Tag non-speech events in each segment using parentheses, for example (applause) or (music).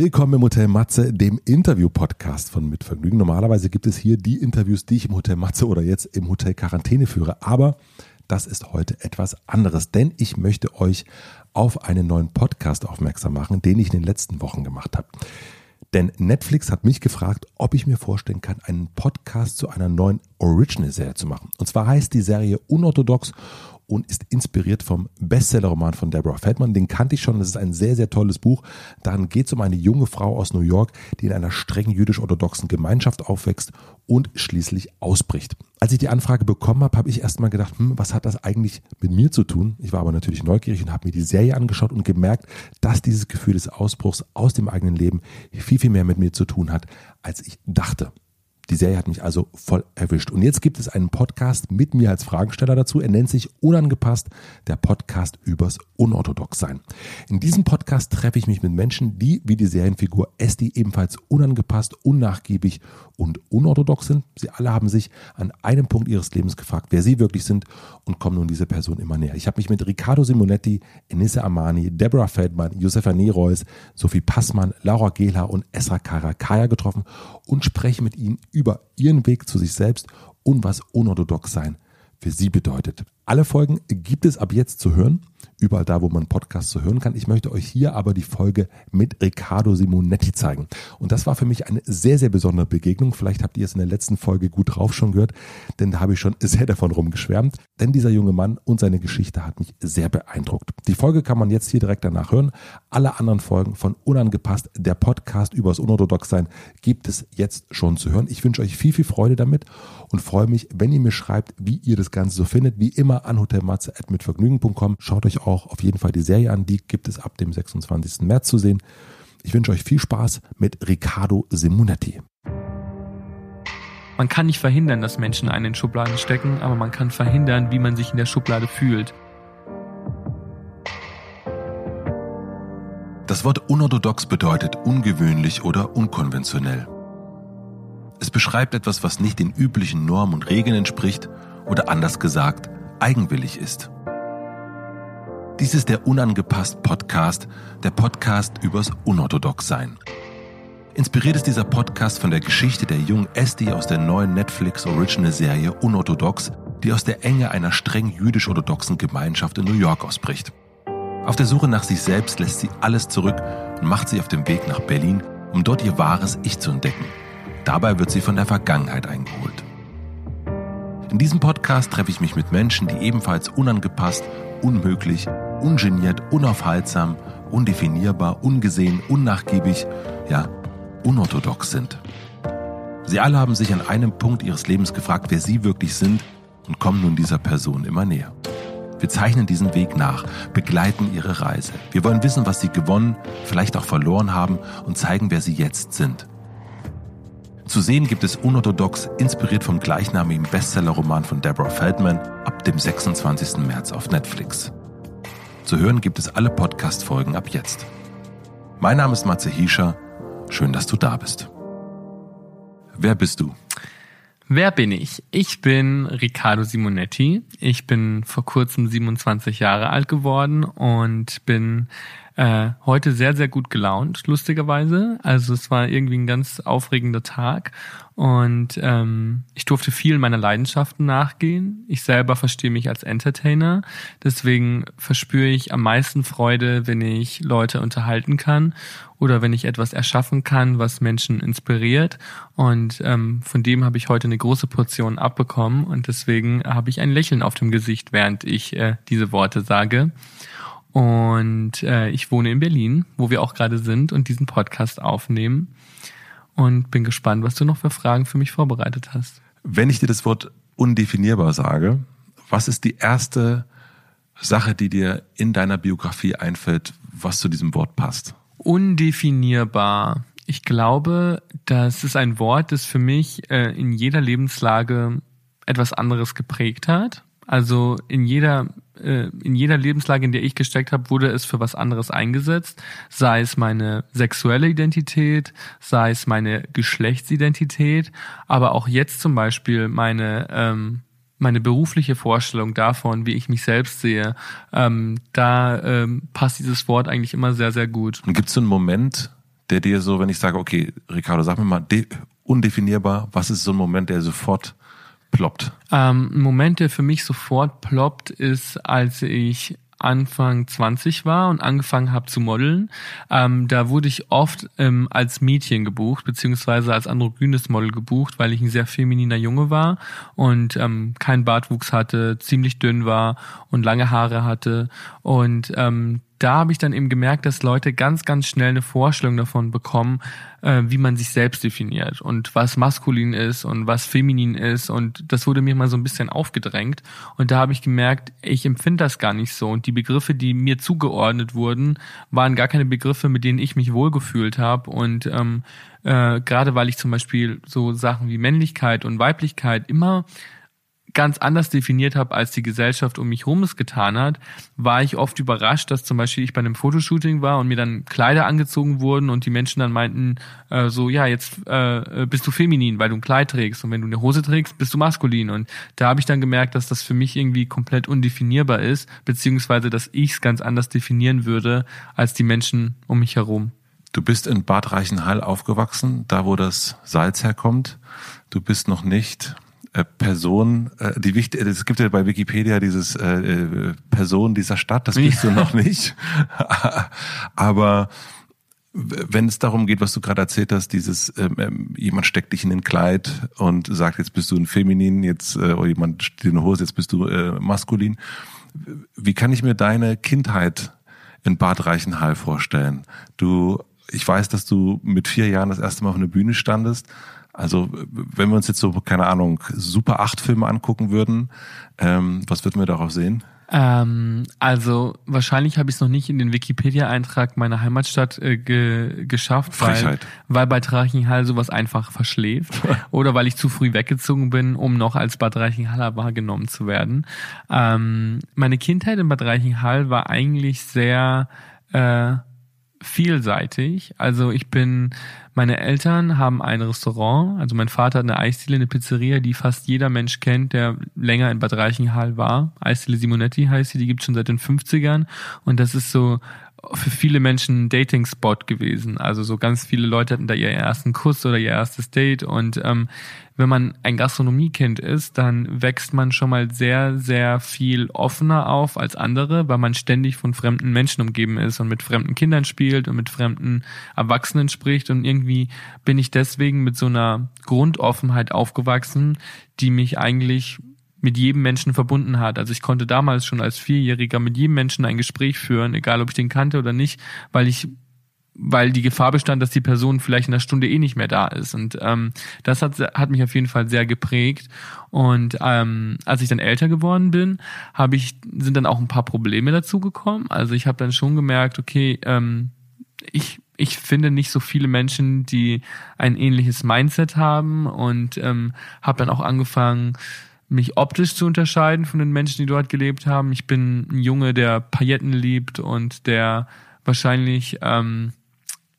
Willkommen im Hotel Matze, dem Interview-Podcast von Mitvergnügen. Normalerweise gibt es hier die Interviews, die ich im Hotel Matze oder jetzt im Hotel Quarantäne führe. Aber das ist heute etwas anderes, denn ich möchte euch auf einen neuen Podcast aufmerksam machen, den ich in den letzten Wochen gemacht habe. Denn Netflix hat mich gefragt, ob ich mir vorstellen kann, einen Podcast zu einer neuen Original-Serie zu machen. Und zwar heißt die Serie Unorthodox und ist inspiriert vom Bestsellerroman von Deborah Feldman. Den kannte ich schon. Das ist ein sehr, sehr tolles Buch. Darin geht es um eine junge Frau aus New York, die in einer streng jüdisch-orthodoxen Gemeinschaft aufwächst und schließlich ausbricht. Als ich die Anfrage bekommen habe, habe ich erstmal gedacht, hm, was hat das eigentlich mit mir zu tun? Ich war aber natürlich neugierig und habe mir die Serie angeschaut und gemerkt, dass dieses Gefühl des Ausbruchs aus dem eigenen Leben viel, viel mehr mit mir zu tun hat, als ich dachte. Die Serie hat mich also voll erwischt. Und jetzt gibt es einen Podcast mit mir als Fragensteller dazu. Er nennt sich Unangepasst, der Podcast übers Unorthodoxsein. In diesem Podcast treffe ich mich mit Menschen, die wie die Serienfigur Esti ebenfalls unangepasst, unnachgiebig und unorthodox sind. Sie alle haben sich an einem Punkt ihres Lebens gefragt, wer sie wirklich sind und kommen nun dieser Person immer näher. Ich habe mich mit Riccardo Simonetti, Enisse Amani, Deborah Feldmann, Josefa Neroys, Sophie Passmann, Laura Gela und Esra Karakaya getroffen und spreche mit ihnen über ihren Weg zu sich selbst und was unorthodox sein für sie bedeutet. Alle Folgen gibt es ab jetzt zu hören überall da, wo man Podcasts so hören kann. Ich möchte euch hier aber die Folge mit Riccardo Simonetti zeigen. Und das war für mich eine sehr, sehr besondere Begegnung. Vielleicht habt ihr es in der letzten Folge gut drauf schon gehört, denn da habe ich schon (laughs) sehr davon rumgeschwärmt. Denn dieser junge Mann und seine Geschichte hat mich sehr beeindruckt. Die Folge kann man jetzt hier direkt danach hören. Alle anderen Folgen von Unangepasst, der Podcast übers Unorthodoxsein, gibt es jetzt schon zu hören. Ich wünsche euch viel, viel Freude damit und freue mich, wenn ihr mir schreibt, wie ihr das Ganze so findet. Wie immer an hotelmatze.mitvergnügen.com. Schaut euch auch auf jeden Fall die Serie an. Die gibt es ab dem 26. März zu sehen. Ich wünsche euch viel Spaß mit Riccardo Simonetti. Man kann nicht verhindern, dass Menschen einen in Schubladen stecken, aber man kann verhindern, wie man sich in der Schublade fühlt. Das Wort unorthodox bedeutet ungewöhnlich oder unkonventionell. Es beschreibt etwas, was nicht den üblichen Normen und Regeln entspricht oder anders gesagt eigenwillig ist. Dies ist der Unangepasst Podcast, der Podcast übers Unorthodoxsein. Inspiriert ist dieser Podcast von der Geschichte der jungen Esti aus der neuen Netflix Original Serie Unorthodox, die aus der Enge einer streng jüdisch-orthodoxen Gemeinschaft in New York ausbricht. Auf der Suche nach sich selbst lässt sie alles zurück und macht sich auf den Weg nach Berlin, um dort ihr wahres Ich zu entdecken. Dabei wird sie von der Vergangenheit eingeholt. In diesem Podcast treffe ich mich mit Menschen, die ebenfalls unangepasst, unmöglich ungeniert, unaufhaltsam, undefinierbar, ungesehen, unnachgiebig, ja, unorthodox sind. Sie alle haben sich an einem Punkt ihres Lebens gefragt, wer sie wirklich sind und kommen nun dieser Person immer näher. Wir zeichnen diesen Weg nach, begleiten ihre Reise. Wir wollen wissen, was sie gewonnen, vielleicht auch verloren haben und zeigen, wer sie jetzt sind. Zu sehen gibt es unorthodox, inspiriert vom gleichnamigen Bestsellerroman von Deborah Feldman, ab dem 26. März auf Netflix. Zu hören gibt es alle Podcast-Folgen ab jetzt. Mein Name ist Matze Hiescher. Schön, dass du da bist. Wer bist du? Wer bin ich? Ich bin Riccardo Simonetti. Ich bin vor kurzem 27 Jahre alt geworden und bin äh, heute sehr, sehr gut gelaunt, lustigerweise. Also es war irgendwie ein ganz aufregender Tag und ähm, ich durfte viel meiner Leidenschaften nachgehen. Ich selber verstehe mich als Entertainer, deswegen verspüre ich am meisten Freude, wenn ich Leute unterhalten kann oder wenn ich etwas erschaffen kann, was Menschen inspiriert. Und ähm, von dem habe ich heute eine große Portion abbekommen und deswegen habe ich ein Lächeln auf dem Gesicht, während ich äh, diese Worte sage. Und äh, ich wohne in Berlin, wo wir auch gerade sind und diesen Podcast aufnehmen. Und bin gespannt, was du noch für Fragen für mich vorbereitet hast. Wenn ich dir das Wort undefinierbar sage, was ist die erste Sache, die dir in deiner Biografie einfällt, was zu diesem Wort passt? Undefinierbar. Ich glaube, das ist ein Wort, das für mich äh, in jeder Lebenslage etwas anderes geprägt hat. Also in jeder in jeder Lebenslage, in der ich gesteckt habe, wurde es für was anderes eingesetzt. Sei es meine sexuelle Identität, sei es meine Geschlechtsidentität, aber auch jetzt zum Beispiel meine ähm, meine berufliche Vorstellung davon, wie ich mich selbst sehe, ähm, da ähm, passt dieses Wort eigentlich immer sehr, sehr gut. Und gibt es so einen Moment, der dir so, wenn ich sage, okay, Ricardo, sag mir mal, undefinierbar, was ist so ein Moment, der sofort ploppt? Ähm, Moment, der für mich sofort ploppt, ist, als ich Anfang 20 war und angefangen habe zu modeln. Ähm, da wurde ich oft ähm, als Mädchen gebucht, beziehungsweise als androgynes Model gebucht, weil ich ein sehr femininer Junge war und ähm, keinen Bartwuchs hatte, ziemlich dünn war und lange Haare hatte. Und ähm, da habe ich dann eben gemerkt, dass Leute ganz, ganz schnell eine Vorstellung davon bekommen, äh, wie man sich selbst definiert und was maskulin ist und was feminin ist. Und das wurde mir mal so ein bisschen aufgedrängt. Und da habe ich gemerkt, ich empfinde das gar nicht so. Und die Begriffe, die mir zugeordnet wurden, waren gar keine Begriffe, mit denen ich mich wohlgefühlt habe. Und ähm, äh, gerade weil ich zum Beispiel so Sachen wie Männlichkeit und Weiblichkeit immer ganz anders definiert habe, als die Gesellschaft um mich herum es getan hat, war ich oft überrascht, dass zum Beispiel ich bei einem Fotoshooting war und mir dann Kleider angezogen wurden und die Menschen dann meinten, äh, so, ja, jetzt äh, bist du feminin, weil du ein Kleid trägst und wenn du eine Hose trägst, bist du maskulin. Und da habe ich dann gemerkt, dass das für mich irgendwie komplett undefinierbar ist, beziehungsweise dass ich es ganz anders definieren würde als die Menschen um mich herum. Du bist in Bad Reichenhall aufgewachsen, da wo das Salz herkommt. Du bist noch nicht Person, äh, die wichtig, es gibt ja bei Wikipedia dieses äh, äh Person dieser Stadt, das bist du noch nicht. (laughs) Aber wenn es darum geht, was du gerade erzählt hast, dieses ähm, ähm, jemand steckt dich in den Kleid und sagt, jetzt bist du ein Feminin, jetzt äh, oder jemand steht in der Hose, jetzt bist du äh, maskulin. Wie kann ich mir deine Kindheit in Bad Reichenhall vorstellen? Du, ich weiß, dass du mit vier Jahren das erste Mal auf einer Bühne standest also wenn wir uns jetzt so, keine Ahnung, Super 8 Filme angucken würden, ähm, was würden wir darauf sehen? Ähm, also wahrscheinlich habe ich es noch nicht in den Wikipedia-Eintrag meiner Heimatstadt äh, ge geschafft, weil, weil bei Drachenhall sowas einfach verschläft (laughs) oder weil ich zu früh weggezogen bin, um noch als Bad Reichenhaller wahrgenommen zu werden. Ähm, meine Kindheit in Bad Reichenhall war eigentlich sehr äh, vielseitig. Also ich bin, meine Eltern haben ein Restaurant, also mein Vater hat eine Eisdiele, eine Pizzeria, die fast jeder Mensch kennt, der länger in Bad Reichenhall war. Eisdiele Simonetti heißt sie, die gibt schon seit den 50ern und das ist so für viele Menschen ein Dating-Spot gewesen. Also so ganz viele Leute hatten da ihren ersten Kuss oder ihr erstes Date. Und ähm, wenn man ein Gastronomiekind ist, dann wächst man schon mal sehr, sehr viel offener auf als andere, weil man ständig von fremden Menschen umgeben ist und mit fremden Kindern spielt und mit fremden Erwachsenen spricht. Und irgendwie bin ich deswegen mit so einer Grundoffenheit aufgewachsen, die mich eigentlich mit jedem Menschen verbunden hat. Also ich konnte damals schon als Vierjähriger mit jedem Menschen ein Gespräch führen, egal ob ich den kannte oder nicht, weil ich weil die Gefahr bestand, dass die Person vielleicht in einer Stunde eh nicht mehr da ist. Und ähm, das hat, hat mich auf jeden Fall sehr geprägt. Und ähm, als ich dann älter geworden bin, habe ich sind dann auch ein paar Probleme dazu gekommen. Also ich habe dann schon gemerkt, okay, ähm, ich ich finde nicht so viele Menschen, die ein ähnliches Mindset haben und ähm, habe dann auch angefangen, mich optisch zu unterscheiden von den Menschen, die dort gelebt haben. Ich bin ein Junge, der Pailletten liebt und der wahrscheinlich ähm,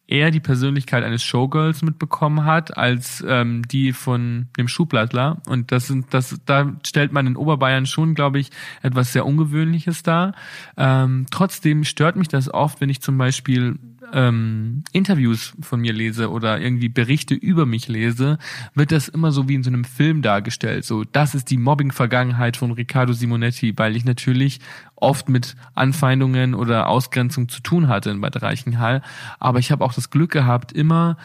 eher die Persönlichkeit eines Showgirls mitbekommen hat als ähm, die von dem Schublattler. Und das sind, das, da stellt man in Oberbayern schon, glaube ich, etwas sehr Ungewöhnliches dar. Ähm, trotzdem stört mich das oft, wenn ich zum Beispiel ähm, Interviews von mir lese oder irgendwie Berichte über mich lese, wird das immer so wie in so einem Film dargestellt. So, das ist die Mobbing-Vergangenheit von Riccardo Simonetti, weil ich natürlich oft mit Anfeindungen oder Ausgrenzung zu tun hatte in Bad Reichenhall. Aber ich habe auch das Glück gehabt, immer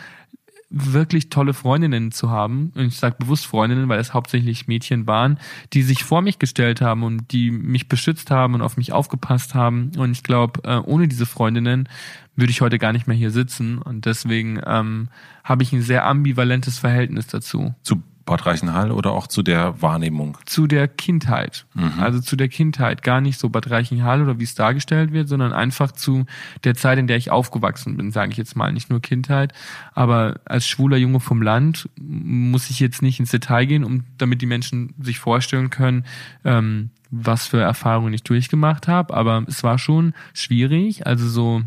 wirklich tolle Freundinnen zu haben. Und ich sage bewusst Freundinnen, weil es hauptsächlich Mädchen waren, die sich vor mich gestellt haben und die mich beschützt haben und auf mich aufgepasst haben. Und ich glaube, äh, ohne diese Freundinnen würde ich heute gar nicht mehr hier sitzen. Und deswegen ähm, habe ich ein sehr ambivalentes Verhältnis dazu. Zu Bad Reichenhall oder auch zu der Wahrnehmung? Zu der Kindheit. Mhm. Also zu der Kindheit. Gar nicht so Bad Reichenhall oder wie es dargestellt wird, sondern einfach zu der Zeit, in der ich aufgewachsen bin, sage ich jetzt mal. Nicht nur Kindheit, aber als schwuler Junge vom Land muss ich jetzt nicht ins Detail gehen, um damit die Menschen sich vorstellen können, ähm, was für Erfahrungen ich durchgemacht habe. Aber es war schon schwierig. Also so,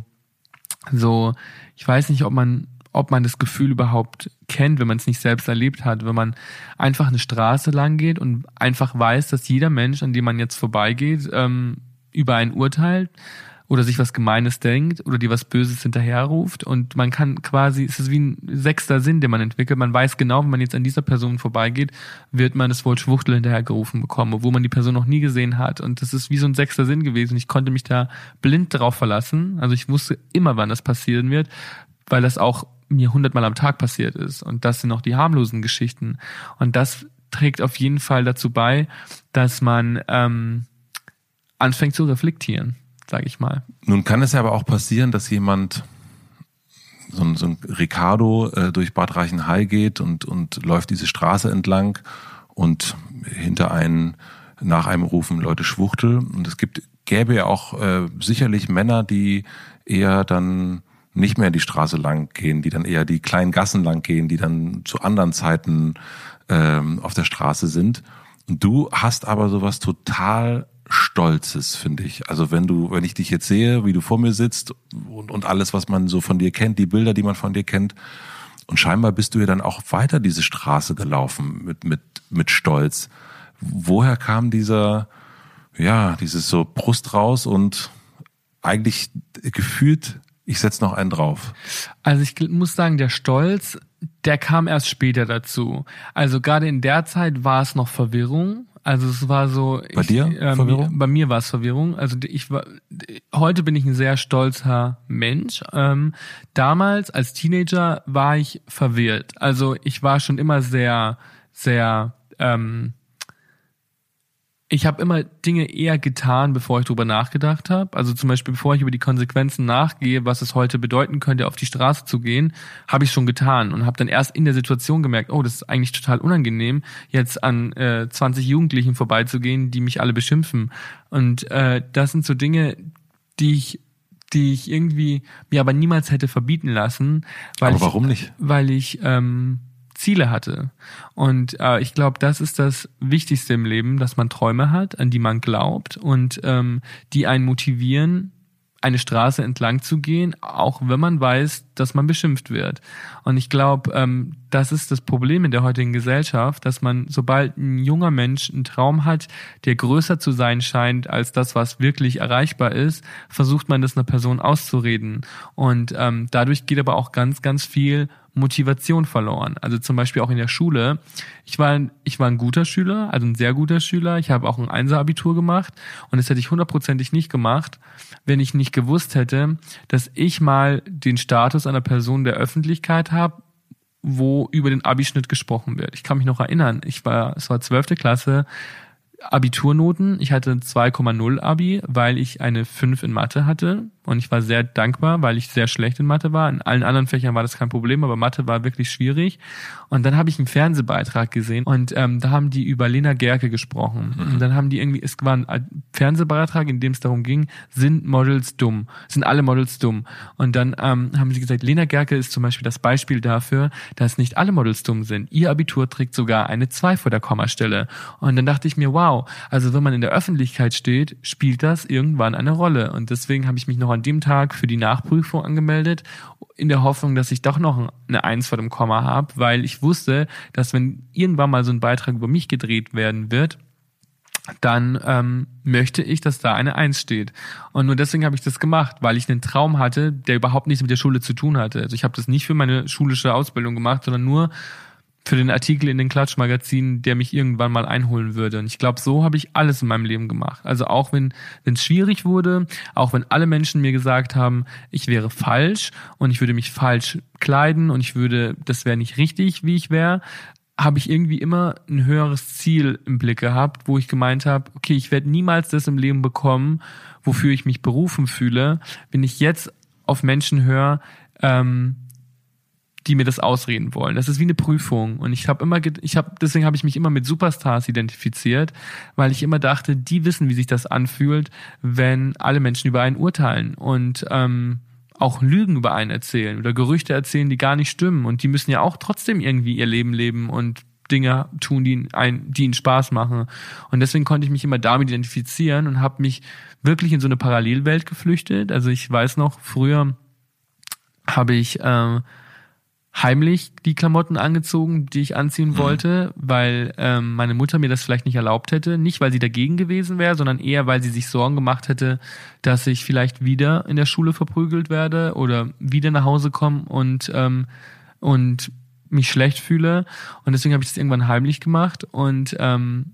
so, ich weiß nicht, ob man ob man das Gefühl überhaupt kennt, wenn man es nicht selbst erlebt hat, wenn man einfach eine Straße lang geht und einfach weiß, dass jeder Mensch, an dem man jetzt vorbeigeht, ähm, über einen urteilt oder sich was Gemeines denkt oder dir was Böses hinterherruft und man kann quasi, es ist wie ein sechster Sinn, den man entwickelt. Man weiß genau, wenn man jetzt an dieser Person vorbeigeht, wird man das Wort Schwuchtel hinterhergerufen bekommen, obwohl man die Person noch nie gesehen hat. Und das ist wie so ein sechster Sinn gewesen. Ich konnte mich da blind drauf verlassen. Also ich wusste immer, wann das passieren wird, weil das auch mir hundertmal am Tag passiert ist. Und das sind auch die harmlosen Geschichten. Und das trägt auf jeden Fall dazu bei, dass man ähm, anfängt zu reflektieren sage ich mal. Nun kann es ja aber auch passieren, dass jemand so ein, so ein Ricardo äh, durch Bad Reichenhall geht und, und läuft diese Straße entlang und hinter einen nach einem rufen Leute Schwuchtel. Und es gibt, gäbe ja auch äh, sicherlich Männer, die eher dann nicht mehr die Straße lang gehen, die dann eher die kleinen Gassen lang gehen, die dann zu anderen Zeiten ähm, auf der Straße sind. Und du hast aber sowas total Stolzes, finde ich. Also wenn du, wenn ich dich jetzt sehe, wie du vor mir sitzt und, und alles, was man so von dir kennt, die Bilder, die man von dir kennt, und scheinbar bist du ja dann auch weiter diese Straße gelaufen mit, mit, mit Stolz. Woher kam dieser, ja, dieses so Brust raus und eigentlich gefühlt, ich setz noch einen drauf? Also ich muss sagen, der Stolz, der kam erst später dazu. Also gerade in der Zeit war es noch Verwirrung. Also es war so. Bei ich, dir ähm, Verwirrung? Bei mir war es Verwirrung. Also ich war heute bin ich ein sehr stolzer Mensch. Ähm, damals als Teenager war ich verwirrt. Also ich war schon immer sehr, sehr ähm, ich habe immer Dinge eher getan, bevor ich drüber nachgedacht habe. Also zum Beispiel, bevor ich über die Konsequenzen nachgehe, was es heute bedeuten könnte, auf die Straße zu gehen, habe ich schon getan und habe dann erst in der Situation gemerkt, oh, das ist eigentlich total unangenehm, jetzt an äh, 20 Jugendlichen vorbeizugehen, die mich alle beschimpfen. Und äh, das sind so Dinge, die ich die ich irgendwie mir aber niemals hätte verbieten lassen, weil aber warum ich, nicht? Weil ich ähm, Ziele hatte. Und äh, ich glaube, das ist das Wichtigste im Leben, dass man Träume hat, an die man glaubt und ähm, die einen motivieren, eine Straße entlang zu gehen, auch wenn man weiß, dass man beschimpft wird. Und ich glaube, ähm, das ist das Problem in der heutigen Gesellschaft, dass man, sobald ein junger Mensch einen Traum hat, der größer zu sein scheint als das, was wirklich erreichbar ist, versucht man das einer Person auszureden. Und ähm, dadurch geht aber auch ganz, ganz viel Motivation verloren. Also zum Beispiel auch in der Schule. Ich war, ich war ein guter Schüler, also ein sehr guter Schüler. Ich habe auch ein Einser-Abitur gemacht und das hätte ich hundertprozentig nicht gemacht, wenn ich nicht gewusst hätte, dass ich mal den Status einer Person der Öffentlichkeit habe, wo über den Abischnitt gesprochen wird. Ich kann mich noch erinnern, ich war, es war zwölfte Klasse, Abiturnoten. Ich hatte 2,0 Abi, weil ich eine 5 in Mathe hatte. Und ich war sehr dankbar, weil ich sehr schlecht in Mathe war. In allen anderen Fächern war das kein Problem, aber Mathe war wirklich schwierig. Und dann habe ich einen Fernsehbeitrag gesehen und ähm, da haben die über Lena Gerke gesprochen. Mhm. Und dann haben die irgendwie, es war ein Fernsehbeitrag, in dem es darum ging, sind Models dumm? Sind alle Models dumm? Und dann ähm, haben sie gesagt, Lena Gerke ist zum Beispiel das Beispiel dafür, dass nicht alle Models dumm sind. Ihr Abitur trägt sogar eine 2 vor der Kommastelle. Und dann dachte ich mir, wow, also wenn man in der Öffentlichkeit steht, spielt das irgendwann eine Rolle. Und deswegen habe ich mich noch an dem Tag für die Nachprüfung angemeldet, in der Hoffnung, dass ich doch noch eine Eins vor dem Komma habe, weil ich wusste, dass wenn irgendwann mal so ein Beitrag über mich gedreht werden wird, dann ähm, möchte ich, dass da eine Eins steht. Und nur deswegen habe ich das gemacht, weil ich einen Traum hatte, der überhaupt nichts mit der Schule zu tun hatte. Also ich habe das nicht für meine schulische Ausbildung gemacht, sondern nur für den Artikel in den Klatschmagazinen, der mich irgendwann mal einholen würde. Und ich glaube, so habe ich alles in meinem Leben gemacht. Also auch wenn es schwierig wurde, auch wenn alle Menschen mir gesagt haben, ich wäre falsch und ich würde mich falsch kleiden und ich würde, das wäre nicht richtig, wie ich wäre, habe ich irgendwie immer ein höheres Ziel im Blick gehabt, wo ich gemeint habe, okay, ich werde niemals das im Leben bekommen, wofür ich mich berufen fühle, wenn ich jetzt auf Menschen höre, ähm, die mir das ausreden wollen. Das ist wie eine Prüfung und ich habe immer ich habe deswegen habe ich mich immer mit Superstars identifiziert, weil ich immer dachte, die wissen, wie sich das anfühlt, wenn alle Menschen über einen urteilen und ähm, auch Lügen über einen erzählen oder Gerüchte erzählen, die gar nicht stimmen und die müssen ja auch trotzdem irgendwie ihr Leben leben und Dinge tun, die, ein, die ihnen Spaß machen. Und deswegen konnte ich mich immer damit identifizieren und habe mich wirklich in so eine Parallelwelt geflüchtet. Also ich weiß noch, früher habe ich äh, heimlich die Klamotten angezogen, die ich anziehen mhm. wollte, weil ähm, meine Mutter mir das vielleicht nicht erlaubt hätte. Nicht, weil sie dagegen gewesen wäre, sondern eher, weil sie sich Sorgen gemacht hätte, dass ich vielleicht wieder in der Schule verprügelt werde oder wieder nach Hause komme und, ähm, und mich schlecht fühle. Und deswegen habe ich das irgendwann heimlich gemacht und ähm,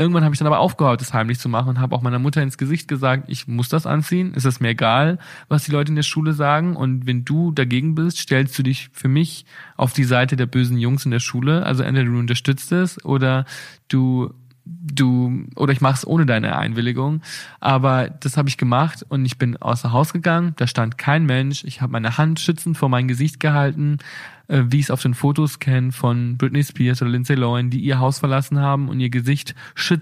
Irgendwann habe ich dann aber aufgehört, das heimlich zu machen und habe auch meiner Mutter ins Gesicht gesagt, ich muss das anziehen, ist es mir egal, was die Leute in der Schule sagen. Und wenn du dagegen bist, stellst du dich für mich auf die Seite der bösen Jungs in der Schule. Also entweder du unterstützt es oder du du oder ich mache es ohne deine Einwilligung. Aber das habe ich gemacht und ich bin außer Haus gegangen. Da stand kein Mensch. Ich habe meine Hand schützend vor mein Gesicht gehalten, äh, wie ich es auf den Fotos kenne von Britney Spears oder Lindsay Lohan, die ihr Haus verlassen haben und ihr Gesicht,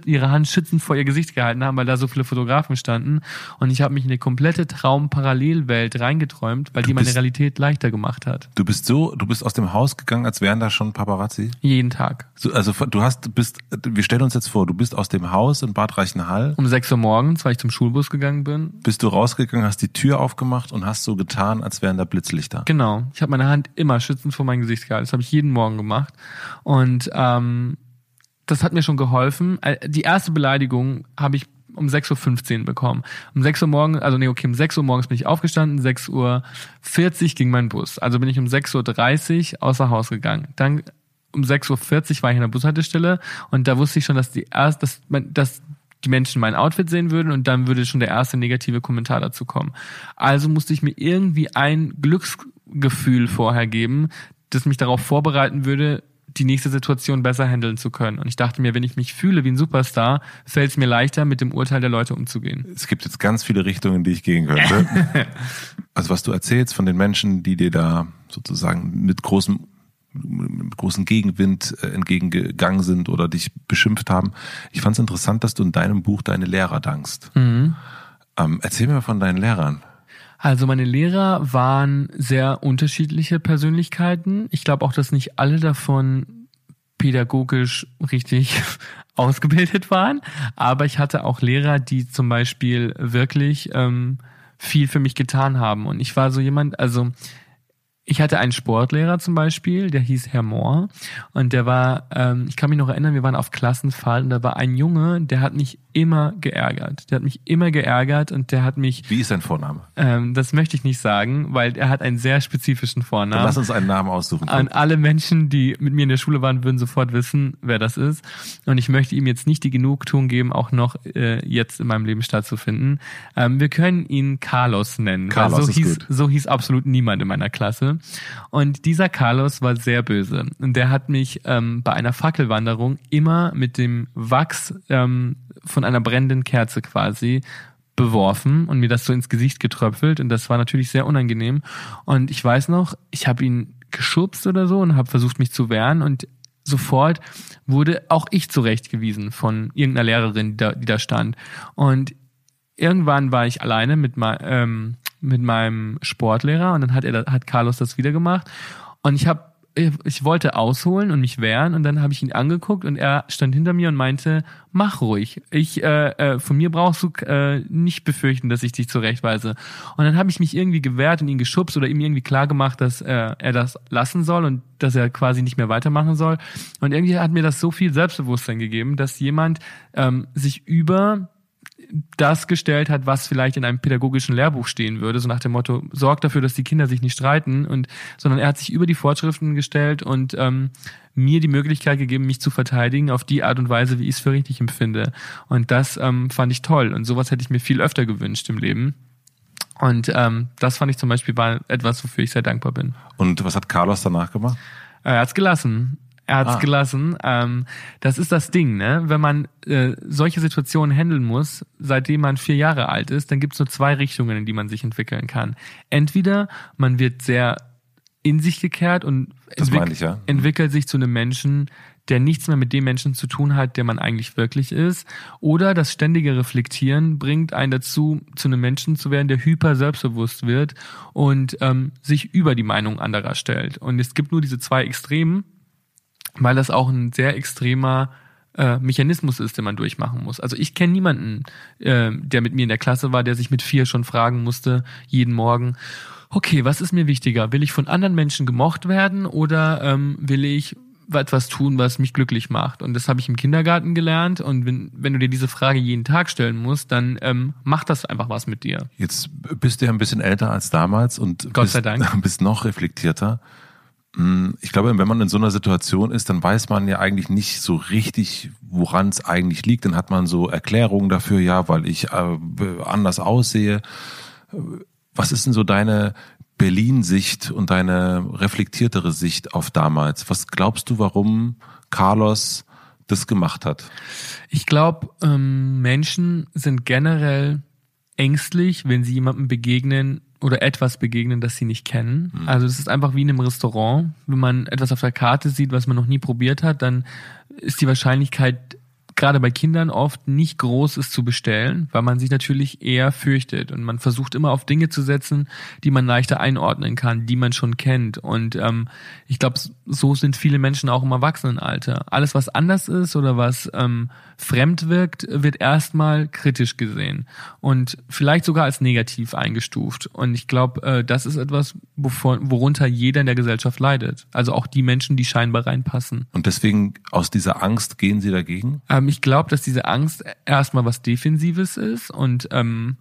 ihre Hand schützend vor ihr Gesicht gehalten haben, weil da so viele Fotografen standen. Und ich habe mich in eine komplette Traumparallelwelt reingeträumt, weil du die meine Realität leichter gemacht hat. Du bist so, du bist aus dem Haus gegangen, als wären da schon Paparazzi? Jeden Tag. So, also du hast, bist, wir stellen uns jetzt vor, du bist aus dem Haus in Bad Reichenhall. Um sechs Uhr morgens, weil ich zum Schulbus gegangen bin. Bist du rausgegangen, hast die Tür aufgemacht und hast so getan, als wären da Blitzlichter. Genau. Ich habe meine Hand immer schützend vor mein Gesicht gehalten. Das habe ich jeden Morgen gemacht. Und ähm, das hat mir schon geholfen. Äh, die erste Beleidigung habe ich um 6.15 Uhr bekommen. Um 6 Uhr morgens, also nee, okay, um 6 Uhr morgens bin ich aufgestanden, 6 Uhr 40 ging mein Bus. Also bin ich um 6.30 Uhr außer Haus gegangen. Dann um 6.40 Uhr war ich in der Bushaltestelle und da wusste ich schon, dass die erst, dass, dass die Menschen mein Outfit sehen würden und dann würde schon der erste negative Kommentar dazu kommen. Also musste ich mir irgendwie ein Glücksgefühl vorher geben, das mich darauf vorbereiten würde, die nächste Situation besser handeln zu können. Und ich dachte mir, wenn ich mich fühle wie ein Superstar, fällt es mir leichter, mit dem Urteil der Leute umzugehen. Es gibt jetzt ganz viele Richtungen, die ich gehen könnte. (laughs) also was du erzählst von den Menschen, die dir da sozusagen mit großem mit großen Gegenwind äh, entgegengegangen sind oder dich beschimpft haben. Ich fand es interessant, dass du in deinem Buch deine Lehrer dankst. Mhm. Ähm, erzähl mir mal von deinen Lehrern. Also meine Lehrer waren sehr unterschiedliche Persönlichkeiten. Ich glaube auch, dass nicht alle davon pädagogisch richtig (laughs) ausgebildet waren. Aber ich hatte auch Lehrer, die zum Beispiel wirklich ähm, viel für mich getan haben. Und ich war so jemand, also ich hatte einen Sportlehrer zum Beispiel, der hieß Herr Mohr und der war, ähm, ich kann mich noch erinnern, wir waren auf Klassenfahrt und da war ein Junge, der hat mich immer geärgert. Der hat mich immer geärgert und der hat mich. Wie ist sein Vorname? Ähm, das möchte ich nicht sagen, weil er hat einen sehr spezifischen Vornamen. Dann lass uns einen Namen aussuchen. Und alle Menschen, die mit mir in der Schule waren, würden sofort wissen, wer das ist. Und ich möchte ihm jetzt nicht die Genugtuung geben, auch noch äh, jetzt in meinem Leben stattzufinden. Ähm, wir können ihn Carlos nennen. Carlos so ist hieß, gut. so hieß absolut niemand in meiner Klasse. Und dieser Carlos war sehr böse. Und der hat mich ähm, bei einer Fackelwanderung immer mit dem Wachs ähm, von einer brennenden Kerze quasi beworfen und mir das so ins Gesicht getröpfelt und das war natürlich sehr unangenehm. Und ich weiß noch, ich habe ihn geschubst oder so und habe versucht mich zu wehren und sofort wurde auch ich zurechtgewiesen von irgendeiner Lehrerin, die da, die da stand. Und irgendwann war ich alleine mit, ähm, mit meinem Sportlehrer und dann hat er hat Carlos das wieder gemacht und ich habe ich wollte ausholen und mich wehren und dann habe ich ihn angeguckt und er stand hinter mir und meinte, mach ruhig. Ich äh, äh, von mir brauchst du äh, nicht befürchten, dass ich dich zurechtweise. Und dann habe ich mich irgendwie gewehrt und ihn geschubst oder ihm irgendwie klar gemacht, dass äh, er das lassen soll und dass er quasi nicht mehr weitermachen soll. Und irgendwie hat mir das so viel Selbstbewusstsein gegeben, dass jemand ähm, sich über das gestellt hat, was vielleicht in einem pädagogischen Lehrbuch stehen würde, so nach dem Motto, sorgt dafür, dass die Kinder sich nicht streiten und sondern er hat sich über die Fortschriften gestellt und ähm, mir die Möglichkeit gegeben, mich zu verteidigen auf die Art und Weise, wie ich es für richtig empfinde. Und das ähm, fand ich toll. Und sowas hätte ich mir viel öfter gewünscht im Leben. Und ähm, das fand ich zum Beispiel war etwas, wofür ich sehr dankbar bin. Und was hat Carlos danach gemacht? Er hat's gelassen. Er hat's ah. gelassen. Ähm, das ist das Ding, ne? Wenn man äh, solche Situationen handeln muss, seitdem man vier Jahre alt ist, dann gibt's nur zwei Richtungen, in die man sich entwickeln kann. Entweder man wird sehr in sich gekehrt und entwick ich, ja. entwickelt sich zu einem Menschen, der nichts mehr mit dem Menschen zu tun hat, der man eigentlich wirklich ist. Oder das ständige Reflektieren bringt einen dazu, zu einem Menschen zu werden, der hyper selbstbewusst wird und ähm, sich über die Meinung anderer stellt. Und es gibt nur diese zwei Extremen weil das auch ein sehr extremer äh, Mechanismus ist, den man durchmachen muss. Also ich kenne niemanden, äh, der mit mir in der Klasse war, der sich mit vier schon fragen musste, jeden Morgen, okay, was ist mir wichtiger? Will ich von anderen Menschen gemocht werden oder ähm, will ich etwas tun, was mich glücklich macht. Und das habe ich im Kindergarten gelernt. Und wenn, wenn du dir diese Frage jeden Tag stellen musst, dann ähm, macht das einfach was mit dir. Jetzt bist du ja ein bisschen älter als damals und Gott bist, sei Dank. (laughs) bist noch reflektierter. Hm, ich glaube, wenn man in so einer Situation ist, dann weiß man ja eigentlich nicht so richtig, woran es eigentlich liegt. Dann hat man so Erklärungen dafür, ja, weil ich äh, anders aussehe. Was ist denn so deine Berlin-Sicht und deine reflektiertere Sicht auf damals? Was glaubst du, warum Carlos das gemacht hat? Ich glaube, ähm, Menschen sind generell ängstlich, wenn sie jemandem begegnen oder etwas begegnen, das sie nicht kennen. Mhm. Also es ist einfach wie in einem Restaurant. Wenn man etwas auf der Karte sieht, was man noch nie probiert hat, dann ist die Wahrscheinlichkeit gerade bei Kindern oft nicht groß ist zu bestellen, weil man sich natürlich eher fürchtet und man versucht immer auf Dinge zu setzen, die man leichter einordnen kann, die man schon kennt. Und ähm, ich glaube, so sind viele Menschen auch im Erwachsenenalter. Alles, was anders ist oder was ähm, fremd wirkt, wird erstmal kritisch gesehen und vielleicht sogar als negativ eingestuft. Und ich glaube, äh, das ist etwas, worunter jeder in der Gesellschaft leidet. Also auch die Menschen, die scheinbar reinpassen. Und deswegen aus dieser Angst gehen Sie dagegen? Ähm, ich glaube, dass diese Angst erstmal was Defensives ist und ähm,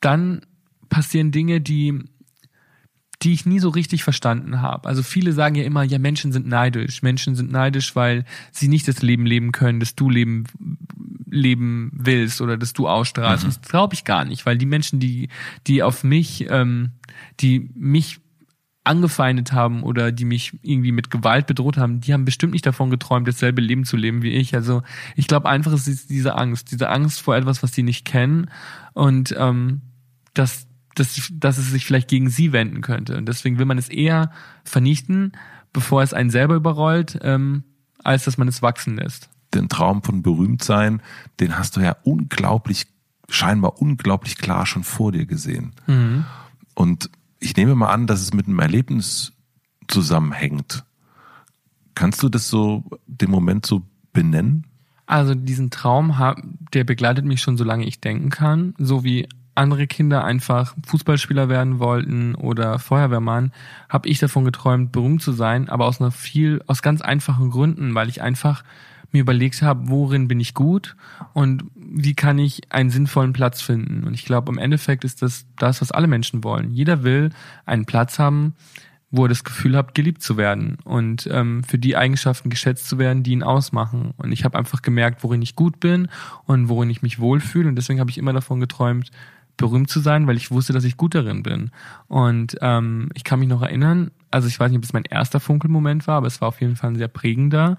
dann passieren Dinge, die die ich nie so richtig verstanden habe. Also viele sagen ja immer, ja, Menschen sind neidisch. Menschen sind neidisch, weil sie nicht das Leben leben können, das du leben, leben willst oder das du ausstrahlst. Mhm. Das glaube ich gar nicht, weil die Menschen, die, die auf mich, ähm, die mich angefeindet haben oder die mich irgendwie mit Gewalt bedroht haben, die haben bestimmt nicht davon geträumt, dasselbe Leben zu leben wie ich. Also ich glaube einfach, es ist diese Angst, diese Angst vor etwas, was sie nicht kennen und ähm, dass, dass, dass es sich vielleicht gegen sie wenden könnte. Und deswegen will man es eher vernichten, bevor es einen selber überrollt, ähm, als dass man es wachsen lässt. Den Traum von berühmt sein, den hast du ja unglaublich, scheinbar unglaublich klar schon vor dir gesehen. Mhm. Und ich nehme mal an, dass es mit einem Erlebnis zusammenhängt. Kannst du das so, den Moment so benennen? Also diesen Traum, der begleitet mich schon, solange ich denken kann. So wie andere Kinder einfach Fußballspieler werden wollten oder Feuerwehrmann, habe ich davon geträumt, berühmt zu sein, aber aus einer viel, aus ganz einfachen Gründen, weil ich einfach mir überlegt habe, worin bin ich gut und wie kann ich einen sinnvollen Platz finden. Und ich glaube, im Endeffekt ist das das, was alle Menschen wollen. Jeder will einen Platz haben, wo er das Gefühl hat, geliebt zu werden und ähm, für die Eigenschaften geschätzt zu werden, die ihn ausmachen. Und ich habe einfach gemerkt, worin ich gut bin und worin ich mich wohlfühle. Und deswegen habe ich immer davon geträumt, berühmt zu sein, weil ich wusste, dass ich gut darin bin. Und ähm, ich kann mich noch erinnern, also ich weiß nicht, ob es mein erster Funkelmoment war, aber es war auf jeden Fall ein sehr prägender.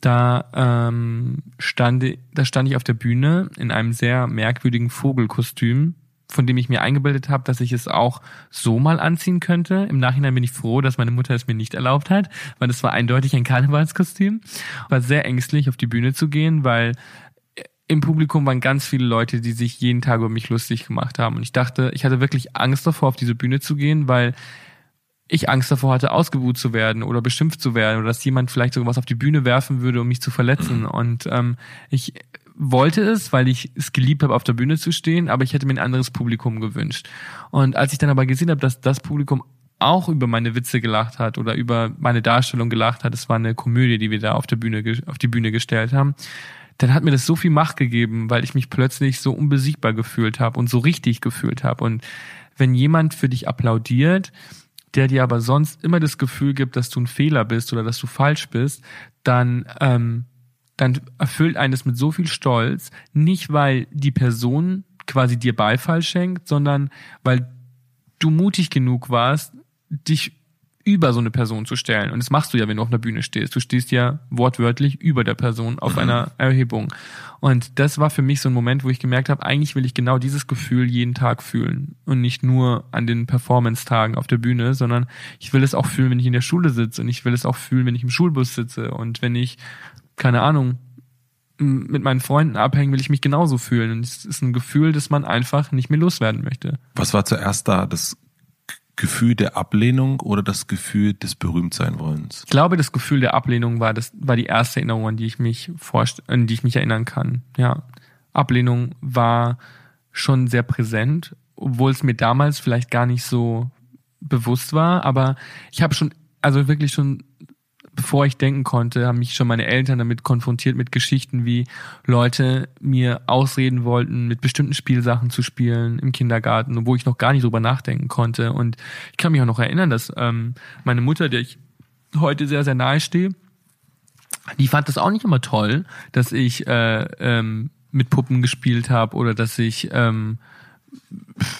Da ähm, stand, da stand ich auf der Bühne in einem sehr merkwürdigen Vogelkostüm, von dem ich mir eingebildet habe, dass ich es auch so mal anziehen könnte. Im Nachhinein bin ich froh, dass meine Mutter es mir nicht erlaubt hat, weil es war eindeutig ein Karnevalskostüm. War sehr ängstlich, auf die Bühne zu gehen, weil im Publikum waren ganz viele Leute, die sich jeden Tag über mich lustig gemacht haben. Und ich dachte, ich hatte wirklich Angst davor, auf diese Bühne zu gehen, weil ich Angst davor hatte, ausgebuht zu werden oder beschimpft zu werden oder dass jemand vielleicht sogar was auf die Bühne werfen würde, um mich zu verletzen. (clears throat) Und ähm, ich wollte es, weil ich es geliebt habe, auf der Bühne zu stehen, aber ich hätte mir ein anderes Publikum gewünscht. Und als ich dann aber gesehen habe, dass das Publikum auch über meine Witze gelacht hat oder über meine Darstellung gelacht hat, es war eine Komödie, die wir da auf der Bühne auf die Bühne gestellt haben, dann hat mir das so viel Macht gegeben, weil ich mich plötzlich so unbesiegbar gefühlt habe und so richtig gefühlt habe. Und wenn jemand für dich applaudiert, der dir aber sonst immer das Gefühl gibt, dass du ein Fehler bist oder dass du falsch bist, dann, ähm, dann erfüllt eines mit so viel Stolz, nicht weil die Person quasi dir Beifall schenkt, sondern weil du mutig genug warst, dich über so eine Person zu stellen. Und das machst du ja, wenn du auf einer Bühne stehst. Du stehst ja wortwörtlich über der Person auf mhm. einer Erhebung. Und das war für mich so ein Moment, wo ich gemerkt habe, eigentlich will ich genau dieses Gefühl jeden Tag fühlen. Und nicht nur an den Performance-Tagen auf der Bühne, sondern ich will es auch fühlen, wenn ich in der Schule sitze. Und ich will es auch fühlen, wenn ich im Schulbus sitze. Und wenn ich, keine Ahnung, mit meinen Freunden abhängen, will ich mich genauso fühlen. Und es ist ein Gefühl, das man einfach nicht mehr loswerden möchte. Was war zuerst da? Das Gefühl der Ablehnung oder das Gefühl des Berühmtsein-Wollens? Ich glaube, das Gefühl der Ablehnung war das war die erste Erinnerung, an die ich mich vorst an die ich mich erinnern kann. Ja, Ablehnung war schon sehr präsent, obwohl es mir damals vielleicht gar nicht so bewusst war, aber ich habe schon also wirklich schon bevor ich denken konnte, haben mich schon meine Eltern damit konfrontiert mit Geschichten, wie Leute mir ausreden wollten, mit bestimmten Spielsachen zu spielen im Kindergarten, wo ich noch gar nicht drüber nachdenken konnte. Und ich kann mich auch noch erinnern, dass ähm, meine Mutter, der ich heute sehr, sehr nahe stehe, die fand das auch nicht immer toll, dass ich äh, ähm, mit Puppen gespielt habe oder dass ich ähm,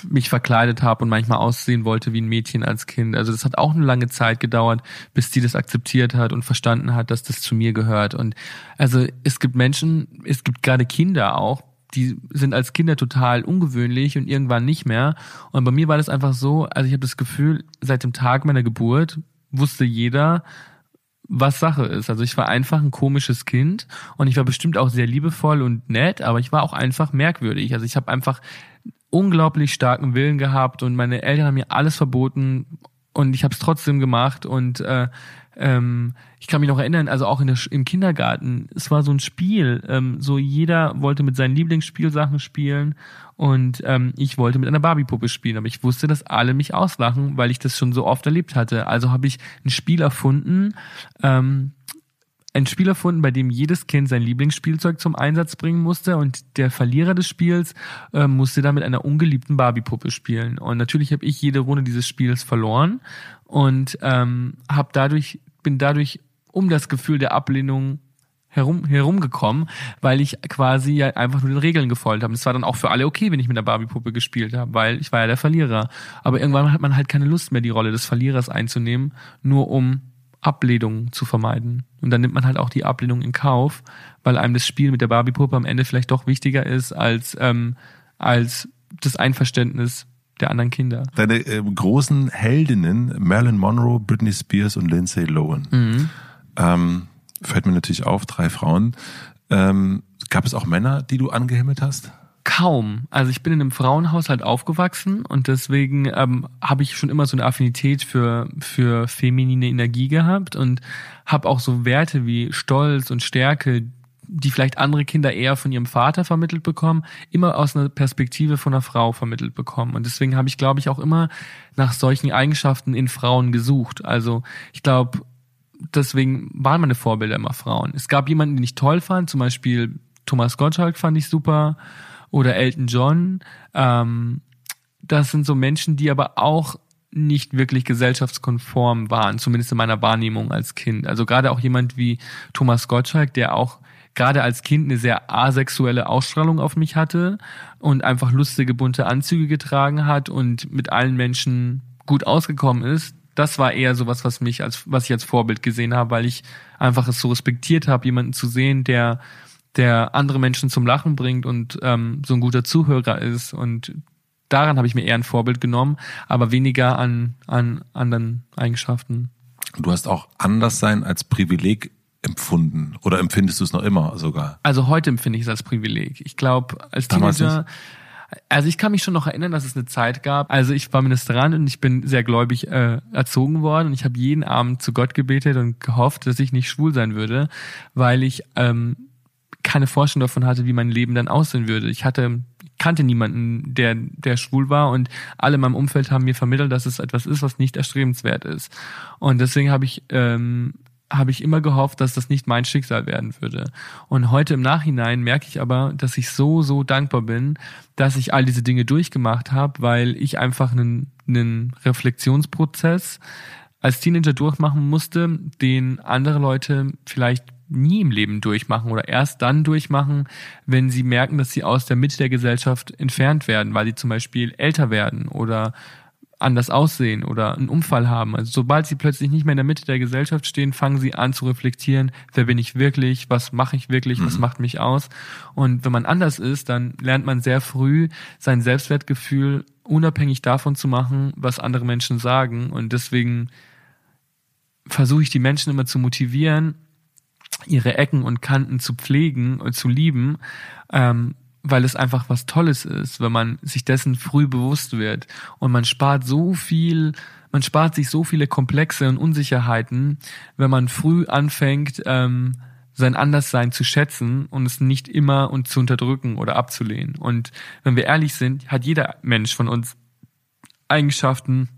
mich verkleidet habe und manchmal aussehen wollte wie ein Mädchen als Kind. Also das hat auch eine lange Zeit gedauert, bis sie das akzeptiert hat und verstanden hat, dass das zu mir gehört. Und also es gibt Menschen, es gibt gerade Kinder auch, die sind als Kinder total ungewöhnlich und irgendwann nicht mehr. Und bei mir war das einfach so, also ich habe das Gefühl, seit dem Tag meiner Geburt wusste jeder, was Sache ist. Also ich war einfach ein komisches Kind und ich war bestimmt auch sehr liebevoll und nett, aber ich war auch einfach merkwürdig. Also ich habe einfach unglaublich starken Willen gehabt und meine Eltern haben mir alles verboten und ich habe es trotzdem gemacht und äh, ähm, ich kann mich noch erinnern, also auch in der, im Kindergarten, es war so ein Spiel, ähm, so jeder wollte mit seinen Lieblingsspielsachen spielen und ähm, ich wollte mit einer Barbiepuppe spielen, aber ich wusste, dass alle mich auslachen, weil ich das schon so oft erlebt hatte. Also habe ich ein Spiel erfunden, ähm, ein Spiel erfunden, bei dem jedes Kind sein Lieblingsspielzeug zum Einsatz bringen musste und der Verlierer des Spiels äh, musste dann mit einer ungeliebten Barbie-Puppe spielen. Und natürlich habe ich jede Runde dieses Spiels verloren und ähm, habe dadurch bin dadurch um das Gefühl der Ablehnung herum, herumgekommen, weil ich quasi ja einfach nur den Regeln gefolgt habe. Es war dann auch für alle okay, wenn ich mit der Barbie-Puppe gespielt habe, weil ich war ja der Verlierer. Aber irgendwann hat man halt keine Lust mehr, die Rolle des Verlierers einzunehmen, nur um Ablehnung zu vermeiden. Und dann nimmt man halt auch die Ablehnung in Kauf, weil einem das Spiel mit der Barbie-Puppe am Ende vielleicht doch wichtiger ist als, ähm, als das Einverständnis der anderen Kinder. Deine äh, großen Heldinnen, Marilyn Monroe, Britney Spears und Lindsay Lohan. Mhm. Ähm, fällt mir natürlich auf, drei Frauen. Ähm, gab es auch Männer, die du angehimmelt hast? Kaum. Also ich bin in einem Frauenhaushalt aufgewachsen und deswegen ähm, habe ich schon immer so eine Affinität für für feminine Energie gehabt und habe auch so Werte wie Stolz und Stärke, die vielleicht andere Kinder eher von ihrem Vater vermittelt bekommen, immer aus einer Perspektive von einer Frau vermittelt bekommen. Und deswegen habe ich, glaube ich, auch immer nach solchen Eigenschaften in Frauen gesucht. Also ich glaube, deswegen waren meine Vorbilder immer Frauen. Es gab jemanden, den ich toll fand, zum Beispiel Thomas Gottschalk fand ich super oder Elton John. Ähm, das sind so Menschen, die aber auch nicht wirklich gesellschaftskonform waren, zumindest in meiner Wahrnehmung als Kind. Also gerade auch jemand wie Thomas Gottschalk, der auch gerade als Kind eine sehr asexuelle Ausstrahlung auf mich hatte und einfach lustige bunte Anzüge getragen hat und mit allen Menschen gut ausgekommen ist. Das war eher sowas, was mich als was ich als Vorbild gesehen habe, weil ich einfach es so respektiert habe, jemanden zu sehen, der der andere Menschen zum Lachen bringt und ähm, so ein guter Zuhörer ist. Und daran habe ich mir eher ein Vorbild genommen, aber weniger an, an anderen Eigenschaften. Du hast auch Anderssein als Privileg empfunden oder empfindest du es noch immer sogar? Also heute empfinde ich es als Privileg. Ich glaube, als Damals Teenager. Nicht. Also ich kann mich schon noch erinnern, dass es eine Zeit gab. Also ich war Ministerant und ich bin sehr gläubig äh, erzogen worden und ich habe jeden Abend zu Gott gebetet und gehofft, dass ich nicht schwul sein würde, weil ich ähm, keine Vorstellung davon hatte, wie mein Leben dann aussehen würde. Ich hatte kannte niemanden, der der schwul war und alle in meinem Umfeld haben mir vermittelt, dass es etwas ist, was nicht erstrebenswert ist. Und deswegen habe ich ähm, habe ich immer gehofft, dass das nicht mein Schicksal werden würde. Und heute im Nachhinein merke ich aber, dass ich so, so dankbar bin, dass ich all diese Dinge durchgemacht habe, weil ich einfach einen, einen Reflexionsprozess als Teenager durchmachen musste, den andere Leute vielleicht nie im Leben durchmachen oder erst dann durchmachen, wenn sie merken, dass sie aus der Mitte der Gesellschaft entfernt werden, weil sie zum Beispiel älter werden oder anders aussehen oder einen Unfall haben. Also sobald sie plötzlich nicht mehr in der Mitte der Gesellschaft stehen, fangen sie an zu reflektieren, wer bin ich wirklich, was mache ich wirklich, was mhm. macht mich aus. Und wenn man anders ist, dann lernt man sehr früh sein Selbstwertgefühl unabhängig davon zu machen, was andere Menschen sagen. Und deswegen versuche ich die Menschen immer zu motivieren, ihre Ecken und Kanten zu pflegen und zu lieben, ähm, weil es einfach was Tolles ist, wenn man sich dessen früh bewusst wird. Und man spart so viel, man spart sich so viele Komplexe und Unsicherheiten, wenn man früh anfängt, ähm, sein Anderssein zu schätzen und es nicht immer und zu unterdrücken oder abzulehnen. Und wenn wir ehrlich sind, hat jeder Mensch von uns Eigenschaften,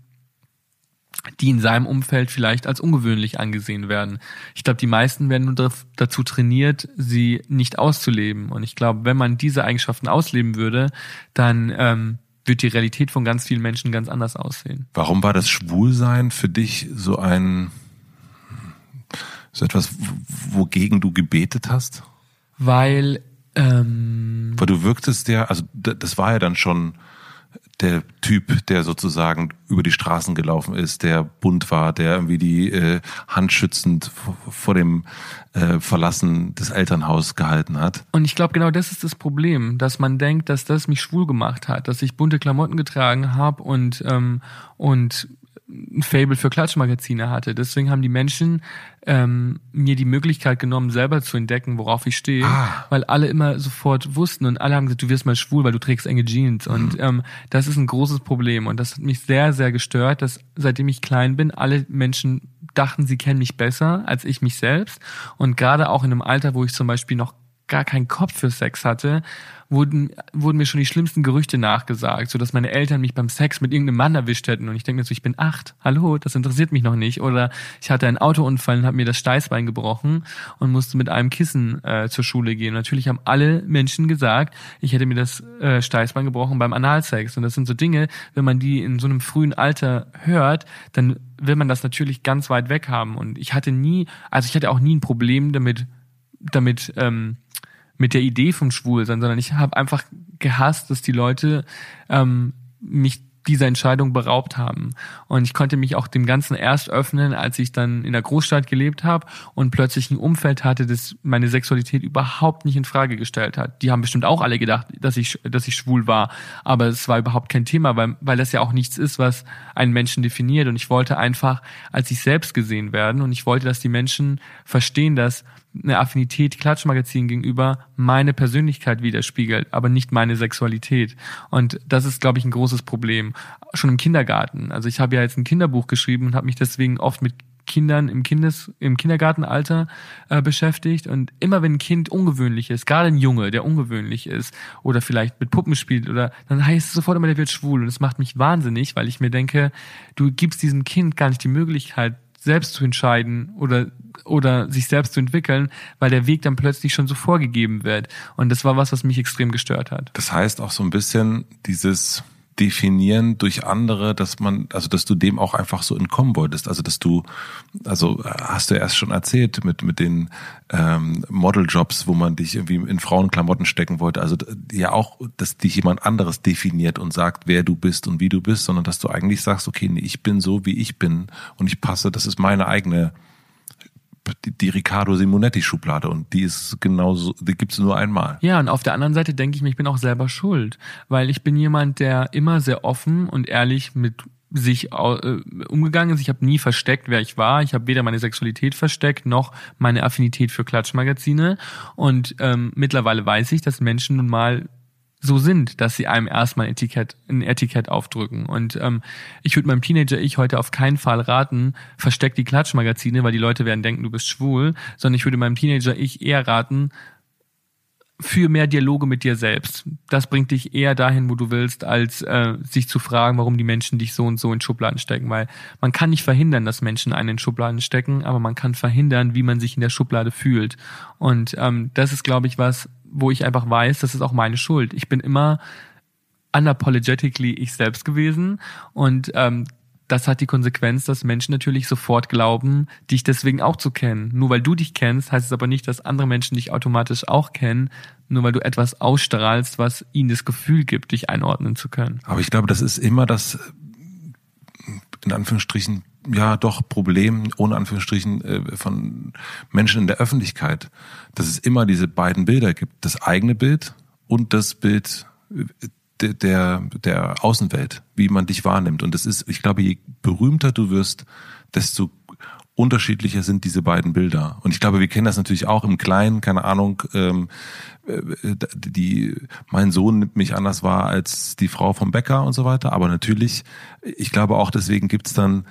die in seinem Umfeld vielleicht als ungewöhnlich angesehen werden. Ich glaube, die meisten werden nur dazu trainiert, sie nicht auszuleben. Und ich glaube, wenn man diese Eigenschaften ausleben würde, dann ähm, wird die Realität von ganz vielen Menschen ganz anders aussehen. Warum war das Schwulsein für dich so ein so etwas, wogegen du gebetet hast? Weil ähm, weil du wirktest ja, also das war ja dann schon der Typ, der sozusagen über die Straßen gelaufen ist, der bunt war, der irgendwie die äh, Hand schützend vor dem äh, Verlassen des Elternhauses gehalten hat. Und ich glaube, genau das ist das Problem, dass man denkt, dass das mich schwul gemacht hat, dass ich bunte Klamotten getragen habe und ähm, und ein Fable für Klatschmagazine hatte. Deswegen haben die Menschen ähm, mir die Möglichkeit genommen, selber zu entdecken, worauf ich stehe, ah. weil alle immer sofort wussten und alle haben gesagt, du wirst mal schwul, weil du trägst enge Jeans. Mhm. Und ähm, das ist ein großes Problem und das hat mich sehr, sehr gestört, dass seitdem ich klein bin, alle Menschen dachten, sie kennen mich besser als ich mich selbst. Und gerade auch in einem Alter, wo ich zum Beispiel noch gar keinen Kopf für Sex hatte, wurden, wurden mir schon die schlimmsten Gerüchte nachgesagt, so dass meine Eltern mich beim Sex mit irgendeinem Mann erwischt hätten und ich denke mir so, ich bin acht, hallo, das interessiert mich noch nicht. Oder ich hatte einen Autounfall und habe mir das Steißbein gebrochen und musste mit einem Kissen äh, zur Schule gehen. Natürlich haben alle Menschen gesagt, ich hätte mir das äh, Steißbein gebrochen beim Analsex. Und das sind so Dinge, wenn man die in so einem frühen Alter hört, dann will man das natürlich ganz weit weg haben. Und ich hatte nie, also ich hatte auch nie ein Problem damit, damit ähm, mit der Idee vom Schwulsein, sondern ich habe einfach gehasst, dass die Leute ähm, mich dieser Entscheidung beraubt haben. Und ich konnte mich auch dem Ganzen erst öffnen, als ich dann in der Großstadt gelebt habe und plötzlich ein Umfeld hatte, das meine Sexualität überhaupt nicht in Frage gestellt hat. Die haben bestimmt auch alle gedacht, dass ich, dass ich schwul war, aber es war überhaupt kein Thema, weil, weil das ja auch nichts ist, was einen Menschen definiert. Und ich wollte einfach als ich selbst gesehen werden und ich wollte, dass die Menschen verstehen, dass eine Affinität Klatschmagazin gegenüber meine Persönlichkeit widerspiegelt, aber nicht meine Sexualität. Und das ist, glaube ich, ein großes Problem. Schon im Kindergarten. Also ich habe ja jetzt ein Kinderbuch geschrieben und habe mich deswegen oft mit Kindern im Kindes im Kindergartenalter äh, beschäftigt und immer wenn ein Kind ungewöhnlich ist, gerade ein Junge, der ungewöhnlich ist oder vielleicht mit Puppen spielt oder dann heißt es sofort immer, der wird schwul und es macht mich wahnsinnig, weil ich mir denke, du gibst diesem Kind gar nicht die Möglichkeit selbst zu entscheiden oder oder sich selbst zu entwickeln, weil der Weg dann plötzlich schon so vorgegeben wird. Und das war was, was mich extrem gestört hat. Das heißt auch so ein bisschen dieses definieren durch andere, dass man, also dass du dem auch einfach so entkommen wolltest. Also dass du, also hast du erst schon erzählt mit mit den ähm, Modeljobs, wo man dich irgendwie in Frauenklamotten stecken wollte. Also ja auch, dass dich jemand anderes definiert und sagt, wer du bist und wie du bist, sondern dass du eigentlich sagst, okay, nee, ich bin so, wie ich bin und ich passe, das ist meine eigene die, die Riccardo Simonetti Schublade und die ist genauso, die gibt's nur einmal. Ja, und auf der anderen Seite denke ich mir, ich bin auch selber schuld, weil ich bin jemand, der immer sehr offen und ehrlich mit sich äh, umgegangen ist. Ich habe nie versteckt, wer ich war. Ich habe weder meine Sexualität versteckt noch meine Affinität für Klatschmagazine. Und ähm, mittlerweile weiß ich, dass Menschen nun mal so sind, dass sie einem erstmal ein Etikett, ein Etikett aufdrücken. Und ähm, ich würde meinem Teenager-Ich heute auf keinen Fall raten, versteck die Klatschmagazine, weil die Leute werden denken, du bist schwul, sondern ich würde meinem Teenager-Ich eher raten, für mehr Dialoge mit dir selbst. Das bringt dich eher dahin, wo du willst, als äh, sich zu fragen, warum die Menschen dich so und so in Schubladen stecken. Weil man kann nicht verhindern, dass Menschen einen in Schubladen stecken, aber man kann verhindern, wie man sich in der Schublade fühlt. Und ähm, das ist, glaube ich, was, wo ich einfach weiß, das ist auch meine Schuld. Ich bin immer unapologetically ich selbst gewesen und ähm, das hat die Konsequenz, dass Menschen natürlich sofort glauben, dich deswegen auch zu kennen. Nur weil du dich kennst, heißt es aber nicht, dass andere Menschen dich automatisch auch kennen, nur weil du etwas ausstrahlst, was ihnen das Gefühl gibt, dich einordnen zu können. Aber ich glaube, das ist immer das, in Anführungsstrichen, ja doch Problem, ohne Anführungsstrichen, äh, von Menschen in der Öffentlichkeit, dass es immer diese beiden Bilder gibt. Das eigene Bild und das Bild der, der, der Außenwelt, wie man dich wahrnimmt. Und das ist, ich glaube, je berühmter du wirst, desto unterschiedlicher sind diese beiden Bilder. Und ich glaube, wir kennen das natürlich auch im Kleinen, keine Ahnung, ähm, äh, die, mein Sohn nimmt mich anders wahr als die Frau vom Bäcker und so weiter. Aber natürlich, ich glaube auch deswegen gibt's dann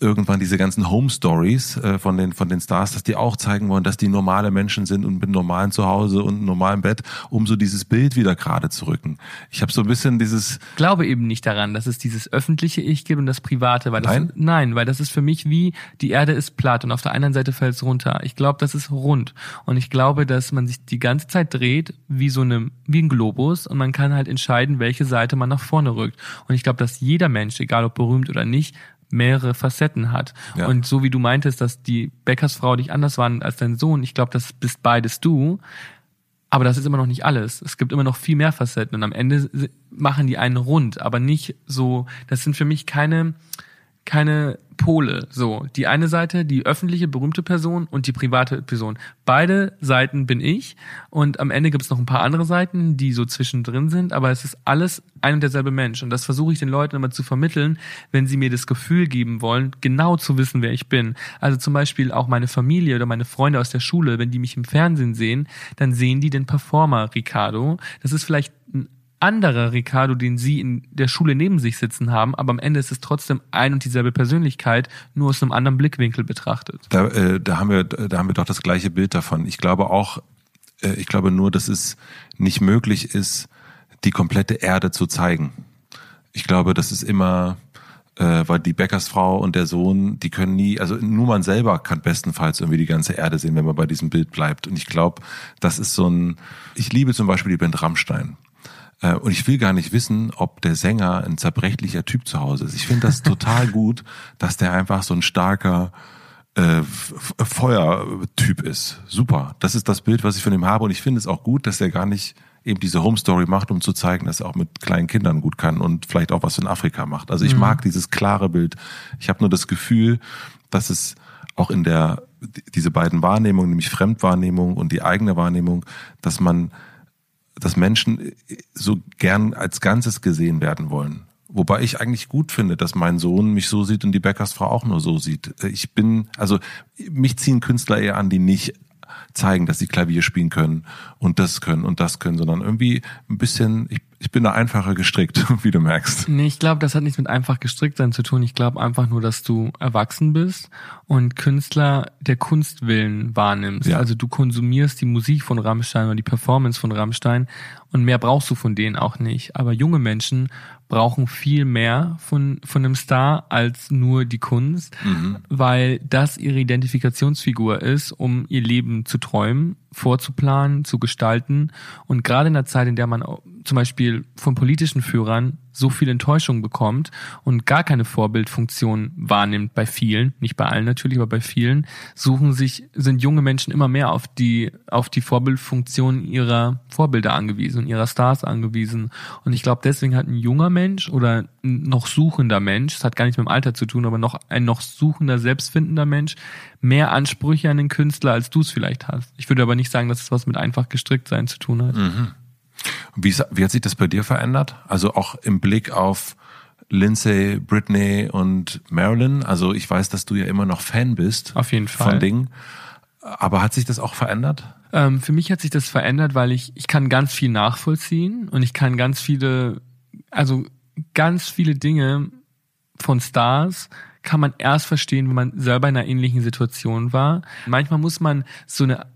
irgendwann diese ganzen Home Stories äh, von den von den Stars, dass die auch zeigen wollen, dass die normale Menschen sind und mit normalen Zuhause und einem normalen Bett, um so dieses Bild wieder gerade zu rücken. Ich habe so ein bisschen dieses ich glaube eben nicht daran, dass es dieses öffentliche Ich gibt und das private, weil das nein, nein weil das ist für mich wie die Erde ist platt und auf der anderen Seite fällt es runter. Ich glaube, das ist rund und ich glaube, dass man sich die ganze Zeit dreht wie so eine wie ein Globus und man kann halt entscheiden, welche Seite man nach vorne rückt. Und ich glaube, dass jeder Mensch, egal ob berühmt oder nicht, mehrere Facetten hat. Ja. Und so wie du meintest, dass die Bäckersfrau dich anders war als dein Sohn, ich glaube, das bist beides du. Aber das ist immer noch nicht alles. Es gibt immer noch viel mehr Facetten und am Ende machen die einen rund, aber nicht so, das sind für mich keine, keine Pole. So, die eine Seite, die öffentliche, berühmte Person und die private Person. Beide Seiten bin ich und am Ende gibt es noch ein paar andere Seiten, die so zwischendrin sind, aber es ist alles ein und derselbe Mensch. Und das versuche ich den Leuten immer zu vermitteln, wenn sie mir das Gefühl geben wollen, genau zu wissen, wer ich bin. Also zum Beispiel auch meine Familie oder meine Freunde aus der Schule, wenn die mich im Fernsehen sehen, dann sehen die den Performer Ricardo. Das ist vielleicht ein anderer Ricardo, den sie in der Schule neben sich sitzen haben, aber am Ende ist es trotzdem ein und dieselbe Persönlichkeit, nur aus einem anderen Blickwinkel betrachtet. Da, äh, da haben wir, da haben wir doch das gleiche Bild davon. Ich glaube auch, äh, ich glaube nur, dass es nicht möglich ist, die komplette Erde zu zeigen. Ich glaube, das ist immer, äh, weil die Bäckersfrau und der Sohn, die können nie, also nur man selber kann bestenfalls irgendwie die ganze Erde sehen, wenn man bei diesem Bild bleibt. Und ich glaube, das ist so ein, ich liebe zum Beispiel die Band Rammstein. Äh, und ich will gar nicht wissen, ob der Sänger ein zerbrechlicher Typ zu Hause ist. Ich finde das total (laughs) gut, dass der einfach so ein starker äh, Feuertyp ist. Super. Das ist das Bild, was ich von ihm habe. Und ich finde es auch gut, dass er gar nicht eben diese Home Story macht, um zu zeigen, dass er auch mit kleinen Kindern gut kann und vielleicht auch was in Afrika macht. Also ich mhm. mag dieses klare Bild. Ich habe nur das Gefühl, dass es auch in der diese beiden Wahrnehmungen, nämlich Fremdwahrnehmung und die eigene Wahrnehmung, dass man dass Menschen so gern als Ganzes gesehen werden wollen. Wobei ich eigentlich gut finde, dass mein Sohn mich so sieht und die Bäckersfrau auch nur so sieht. Ich bin, also mich ziehen Künstler eher an, die nicht zeigen, dass sie Klavier spielen können und das können und das können, sondern irgendwie ein bisschen, ich, ich bin da einfacher gestrickt, (laughs) wie du merkst. Nee, ich glaube, das hat nichts mit einfach gestrickt sein zu tun. Ich glaube einfach nur, dass du erwachsen bist und Künstler der Kunstwillen wahrnimmst. Ja. Also du konsumierst die Musik von Rammstein oder die Performance von Rammstein und mehr brauchst du von denen auch nicht. Aber junge Menschen brauchen viel mehr von, von einem Star als nur die Kunst, mhm. weil das ihre Identifikationsfigur ist, um ihr Leben zu träumen, vorzuplanen, zu gestalten. Und gerade in der Zeit, in der man zum Beispiel von politischen Führern so viel Enttäuschung bekommt und gar keine Vorbildfunktion wahrnimmt bei vielen, nicht bei allen natürlich, aber bei vielen, suchen sich, sind junge Menschen immer mehr auf die, auf die Vorbildfunktion ihrer Vorbilder angewiesen und ihrer Stars angewiesen. Und ich glaube, deswegen hat ein junger Mensch oder ein noch suchender Mensch, das hat gar nichts mit dem Alter zu tun, aber noch ein noch suchender, selbstfindender Mensch, mehr Ansprüche an den Künstler, als du es vielleicht hast. Ich würde aber nicht sagen, dass es was mit einfach gestrickt sein zu tun hat. Mhm. Wie, wie hat sich das bei dir verändert? Also auch im Blick auf Lindsay, Britney und Marilyn. Also ich weiß, dass du ja immer noch Fan bist. Auf jeden Fall. Von Dingen. Aber hat sich das auch verändert? Ähm, für mich hat sich das verändert, weil ich, ich kann ganz viel nachvollziehen und ich kann ganz viele, also ganz viele Dinge von Stars kann man erst verstehen, wenn man selber in einer ähnlichen Situation war. Manchmal muss man so eine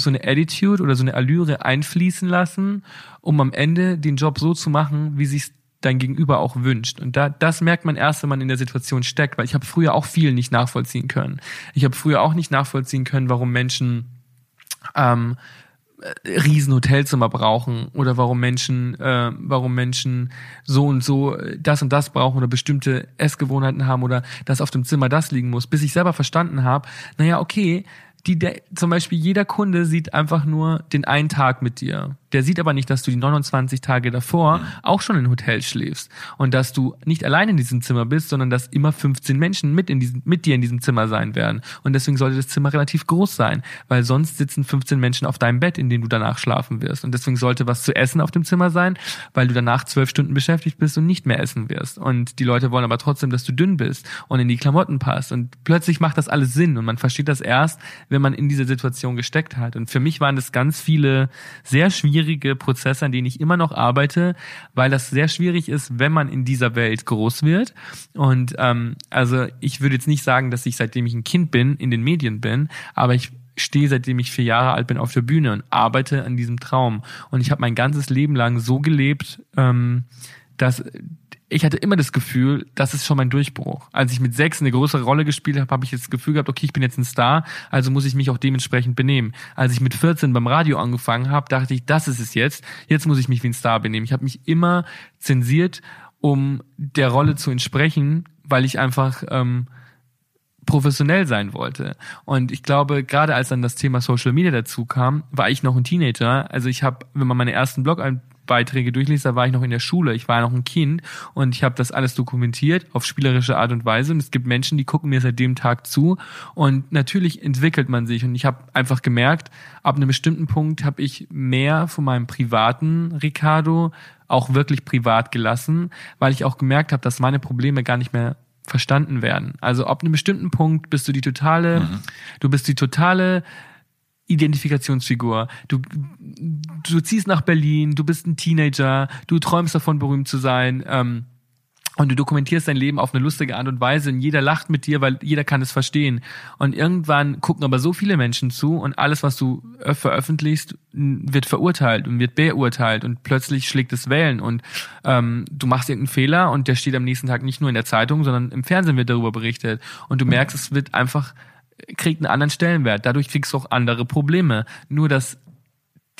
so eine Attitude oder so eine Allüre einfließen lassen, um am Ende den Job so zu machen, wie sich dein Gegenüber auch wünscht. Und da, das merkt man erst, wenn man in der Situation steckt, weil ich habe früher auch viel nicht nachvollziehen können. Ich habe früher auch nicht nachvollziehen können, warum Menschen ähm, äh, riesen Hotelzimmer brauchen oder warum Menschen, äh, warum Menschen so und so das und das brauchen oder bestimmte Essgewohnheiten haben oder dass auf dem Zimmer das liegen muss, bis ich selber verstanden habe, naja, okay, die der, zum Beispiel jeder Kunde sieht einfach nur den einen Tag mit dir. Der sieht aber nicht, dass du die 29 Tage davor mhm. auch schon in Hotel schläfst und dass du nicht allein in diesem Zimmer bist, sondern dass immer 15 Menschen mit in diesem, mit dir in diesem Zimmer sein werden. Und deswegen sollte das Zimmer relativ groß sein, weil sonst sitzen 15 Menschen auf deinem Bett, in dem du danach schlafen wirst. Und deswegen sollte was zu essen auf dem Zimmer sein, weil du danach zwölf Stunden beschäftigt bist und nicht mehr essen wirst. Und die Leute wollen aber trotzdem, dass du dünn bist und in die Klamotten passt. Und plötzlich macht das alles Sinn und man versteht das erst, wenn man in dieser Situation gesteckt hat. Und für mich waren das ganz viele sehr schwierige Prozesse, an denen ich immer noch arbeite, weil das sehr schwierig ist, wenn man in dieser Welt groß wird. Und ähm, also ich würde jetzt nicht sagen, dass ich seitdem ich ein Kind bin, in den Medien bin, aber ich stehe, seitdem ich vier Jahre alt bin, auf der Bühne und arbeite an diesem Traum. Und ich habe mein ganzes Leben lang so gelebt, ähm, dass ich hatte immer das Gefühl, das ist schon mein Durchbruch. Als ich mit sechs eine größere Rolle gespielt habe, habe ich das Gefühl gehabt, okay, ich bin jetzt ein Star, also muss ich mich auch dementsprechend benehmen. Als ich mit 14 beim Radio angefangen habe, dachte ich, das ist es jetzt. Jetzt muss ich mich wie ein Star benehmen. Ich habe mich immer zensiert, um der Rolle zu entsprechen, weil ich einfach ähm, professionell sein wollte. Und ich glaube, gerade als dann das Thema Social Media dazu kam, war ich noch ein Teenager. Also ich habe, wenn man meine ersten Blog Beiträge durchliest, da war ich noch in der Schule, ich war noch ein Kind und ich habe das alles dokumentiert auf spielerische Art und Weise und es gibt Menschen, die gucken mir seit dem Tag zu und natürlich entwickelt man sich und ich habe einfach gemerkt, ab einem bestimmten Punkt habe ich mehr von meinem privaten Ricardo auch wirklich privat gelassen, weil ich auch gemerkt habe, dass meine Probleme gar nicht mehr verstanden werden. Also ab einem bestimmten Punkt bist du die totale, mhm. du bist die totale Identifikationsfigur. Du, du ziehst nach Berlin, du bist ein Teenager, du träumst davon, berühmt zu sein. Ähm, und du dokumentierst dein Leben auf eine lustige Art und Weise und jeder lacht mit dir, weil jeder kann es verstehen. Und irgendwann gucken aber so viele Menschen zu und alles, was du veröffentlichst, wird verurteilt und wird beurteilt und plötzlich schlägt es Wellen und ähm, du machst irgendeinen Fehler und der steht am nächsten Tag nicht nur in der Zeitung, sondern im Fernsehen wird darüber berichtet und du merkst, es wird einfach kriegt einen anderen Stellenwert. Dadurch kriegst du auch andere Probleme. Nur, dass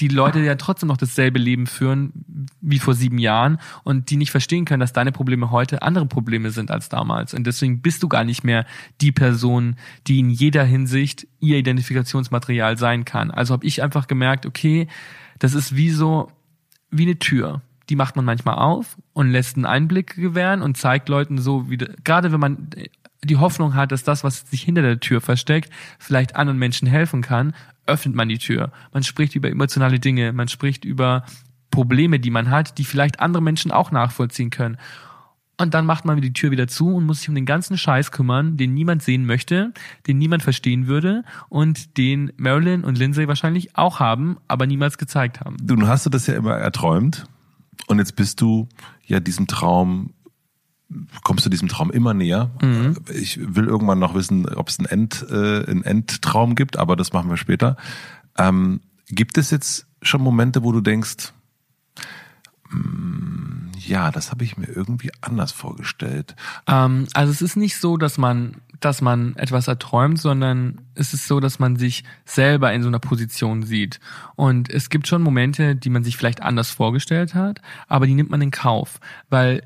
die Leute ja trotzdem noch dasselbe Leben führen wie vor sieben Jahren und die nicht verstehen können, dass deine Probleme heute andere Probleme sind als damals. Und deswegen bist du gar nicht mehr die Person, die in jeder Hinsicht ihr Identifikationsmaterial sein kann. Also habe ich einfach gemerkt, okay, das ist wie so, wie eine Tür. Die macht man manchmal auf und lässt einen Einblick gewähren und zeigt Leuten so, wie, gerade wenn man die Hoffnung hat, dass das, was sich hinter der Tür versteckt, vielleicht anderen Menschen helfen kann, öffnet man die Tür. Man spricht über emotionale Dinge, man spricht über Probleme, die man hat, die vielleicht andere Menschen auch nachvollziehen können. Und dann macht man die Tür wieder zu und muss sich um den ganzen Scheiß kümmern, den niemand sehen möchte, den niemand verstehen würde und den Marilyn und Lindsay wahrscheinlich auch haben, aber niemals gezeigt haben. Du hast du das ja immer erträumt und jetzt bist du ja diesem Traum kommst du diesem Traum immer näher. Mhm. Ich will irgendwann noch wissen, ob es einen, End, äh, einen Endtraum gibt, aber das machen wir später. Ähm, gibt es jetzt schon Momente, wo du denkst, mm, ja, das habe ich mir irgendwie anders vorgestellt. Ähm, also es ist nicht so, dass man, dass man etwas erträumt, sondern es ist so, dass man sich selber in so einer Position sieht. Und es gibt schon Momente, die man sich vielleicht anders vorgestellt hat, aber die nimmt man in Kauf, weil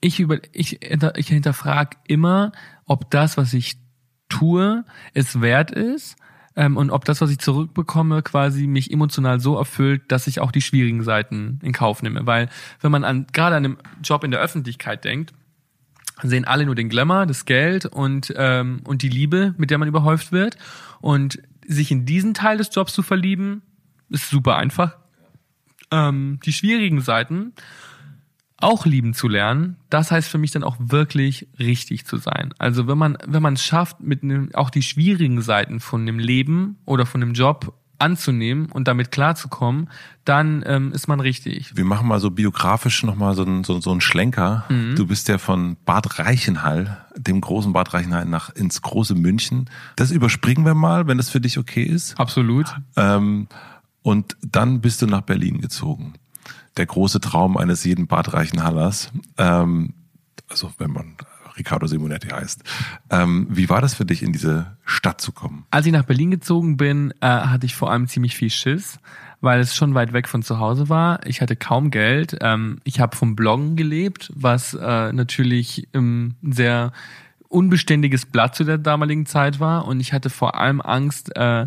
ich über ich, ich hinterfrage immer, ob das, was ich tue, es wert ist ähm, und ob das, was ich zurückbekomme, quasi mich emotional so erfüllt, dass ich auch die schwierigen Seiten in Kauf nehme. Weil wenn man an gerade an einem Job in der Öffentlichkeit denkt, sehen alle nur den Glamour, das Geld und ähm, und die Liebe, mit der man überhäuft wird. Und sich in diesen Teil des Jobs zu verlieben, ist super einfach. Ähm, die schwierigen Seiten auch lieben zu lernen, das heißt für mich dann auch wirklich richtig zu sein. Also wenn man wenn man es schafft, mit einem, auch die schwierigen Seiten von dem Leben oder von dem Job anzunehmen und damit klarzukommen, dann ähm, ist man richtig. Wir machen mal so biografisch nochmal so einen so, so einen Schlenker. Mhm. Du bist ja von Bad Reichenhall, dem großen Bad Reichenhall, nach ins große München. Das überspringen wir mal, wenn das für dich okay ist. Absolut. Ähm, und dann bist du nach Berlin gezogen der große Traum eines jeden badreichen Hallers. Ähm, also wenn man Riccardo Simonetti heißt. Ähm, wie war das für dich, in diese Stadt zu kommen? Als ich nach Berlin gezogen bin, äh, hatte ich vor allem ziemlich viel Schiss, weil es schon weit weg von zu Hause war. Ich hatte kaum Geld. Ähm, ich habe vom Bloggen gelebt, was äh, natürlich ähm, sehr unbeständiges Blatt zu der damaligen Zeit war und ich hatte vor allem Angst, äh,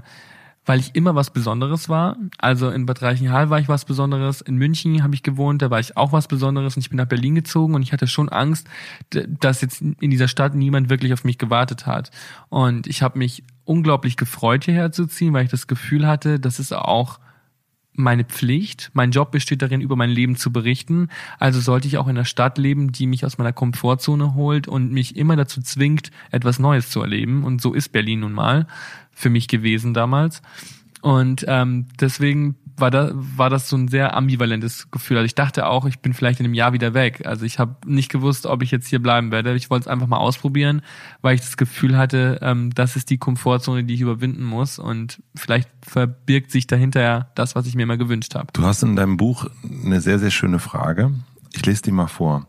weil ich immer was Besonderes war. Also in Bad Reichenhall war ich was Besonderes, in München habe ich gewohnt, da war ich auch was Besonderes und ich bin nach Berlin gezogen und ich hatte schon Angst, dass jetzt in dieser Stadt niemand wirklich auf mich gewartet hat. Und ich habe mich unglaublich gefreut, hierher zu ziehen, weil ich das Gefühl hatte, das ist auch meine Pflicht. Mein Job besteht darin, über mein Leben zu berichten. Also sollte ich auch in einer Stadt leben, die mich aus meiner Komfortzone holt und mich immer dazu zwingt, etwas Neues zu erleben. Und so ist Berlin nun mal für mich gewesen damals. Und ähm, deswegen war, da, war das so ein sehr ambivalentes Gefühl. Also ich dachte auch, ich bin vielleicht in einem Jahr wieder weg. Also ich habe nicht gewusst, ob ich jetzt hier bleiben werde. Ich wollte es einfach mal ausprobieren, weil ich das Gefühl hatte, ähm, das ist die Komfortzone, die ich überwinden muss. Und vielleicht verbirgt sich dahinter das, was ich mir immer gewünscht habe. Du hast in deinem Buch eine sehr, sehr schöne Frage. Ich lese die mal vor.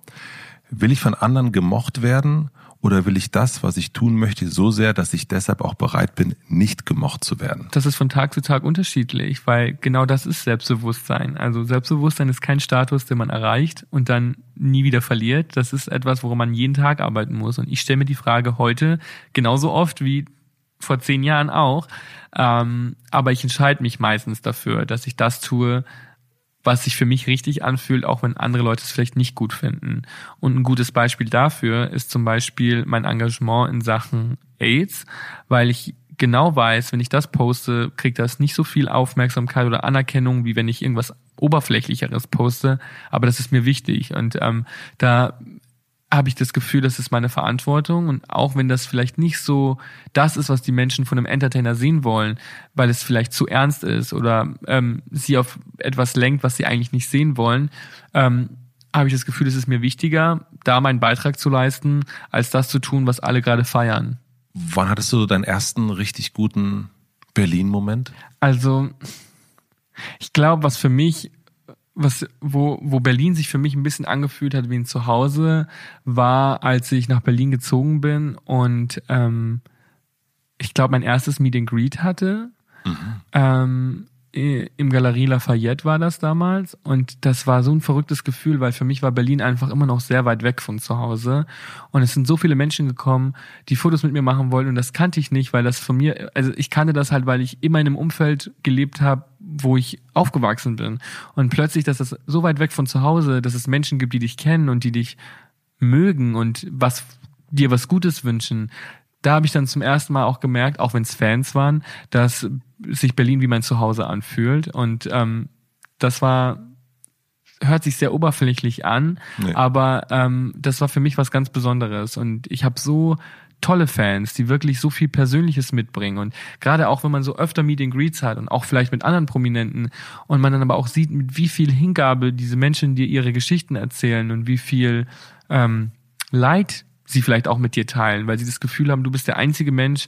Will ich von anderen gemocht werden oder will ich das, was ich tun möchte, so sehr, dass ich deshalb auch bereit bin, nicht gemocht zu werden? Das ist von Tag zu Tag unterschiedlich, weil genau das ist Selbstbewusstsein. Also Selbstbewusstsein ist kein Status, den man erreicht und dann nie wieder verliert. Das ist etwas, woran man jeden Tag arbeiten muss. Und ich stelle mir die Frage heute genauso oft wie vor zehn Jahren auch. Ähm, aber ich entscheide mich meistens dafür, dass ich das tue, was sich für mich richtig anfühlt, auch wenn andere Leute es vielleicht nicht gut finden. Und ein gutes Beispiel dafür ist zum Beispiel mein Engagement in Sachen AIDS, weil ich genau weiß, wenn ich das poste, kriegt das nicht so viel Aufmerksamkeit oder Anerkennung, wie wenn ich irgendwas Oberflächlicheres poste. Aber das ist mir wichtig. Und ähm, da habe ich das Gefühl, das ist meine Verantwortung. Und auch wenn das vielleicht nicht so das ist, was die Menschen von einem Entertainer sehen wollen, weil es vielleicht zu ernst ist oder ähm, sie auf etwas lenkt, was sie eigentlich nicht sehen wollen, ähm, habe ich das Gefühl, es ist mir wichtiger, da meinen Beitrag zu leisten, als das zu tun, was alle gerade feiern. Wann hattest du deinen ersten richtig guten Berlin-Moment? Also, ich glaube, was für mich was, wo, wo Berlin sich für mich ein bisschen angefühlt hat wie ein Zuhause, war, als ich nach Berlin gezogen bin und ähm, ich glaube, mein erstes Meet and Greet hatte. Mhm. Ähm, im Galerie Lafayette war das damals und das war so ein verrücktes Gefühl, weil für mich war Berlin einfach immer noch sehr weit weg von zu Hause und es sind so viele Menschen gekommen, die Fotos mit mir machen wollten und das kannte ich nicht, weil das von mir, also ich kannte das halt, weil ich immer in einem Umfeld gelebt habe, wo ich aufgewachsen bin und plötzlich, dass das so weit weg von zu Hause, dass es Menschen gibt, die dich kennen und die dich mögen und was dir was Gutes wünschen, da habe ich dann zum ersten Mal auch gemerkt, auch wenn es Fans waren, dass sich Berlin wie mein Zuhause anfühlt. Und ähm, das war hört sich sehr oberflächlich an, nee. aber ähm, das war für mich was ganz Besonderes. Und ich habe so tolle Fans, die wirklich so viel Persönliches mitbringen. Und gerade auch, wenn man so öfter Meet and Greets hat und auch vielleicht mit anderen Prominenten und man dann aber auch sieht, mit wie viel Hingabe diese Menschen dir ihre Geschichten erzählen und wie viel ähm, Leid sie vielleicht auch mit dir teilen, weil sie das Gefühl haben, du bist der einzige Mensch,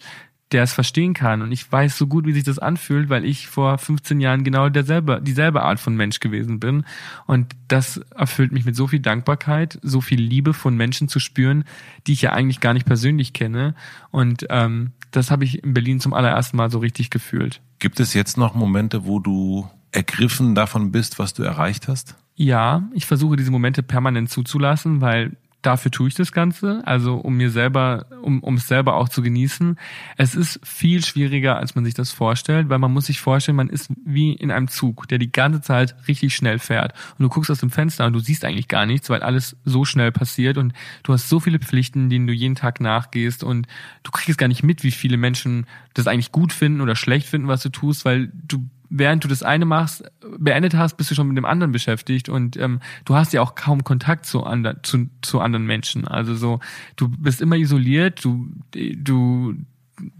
der es verstehen kann. Und ich weiß so gut, wie sich das anfühlt, weil ich vor 15 Jahren genau derselbe, dieselbe Art von Mensch gewesen bin. Und das erfüllt mich mit so viel Dankbarkeit, so viel Liebe von Menschen zu spüren, die ich ja eigentlich gar nicht persönlich kenne. Und ähm, das habe ich in Berlin zum allerersten Mal so richtig gefühlt. Gibt es jetzt noch Momente, wo du ergriffen davon bist, was du erreicht hast? Ja, ich versuche diese Momente permanent zuzulassen, weil dafür tue ich das Ganze, also um mir selber, um, um es selber auch zu genießen. Es ist viel schwieriger, als man sich das vorstellt, weil man muss sich vorstellen, man ist wie in einem Zug, der die ganze Zeit richtig schnell fährt. Und du guckst aus dem Fenster und du siehst eigentlich gar nichts, weil alles so schnell passiert und du hast so viele Pflichten, denen du jeden Tag nachgehst und du kriegst gar nicht mit, wie viele Menschen das eigentlich gut finden oder schlecht finden, was du tust, weil du während du das eine machst, beendet hast, bist du schon mit dem anderen beschäftigt und ähm, du hast ja auch kaum Kontakt zu, anderen zu, zu anderen Menschen. Also so, du bist immer isoliert, du, du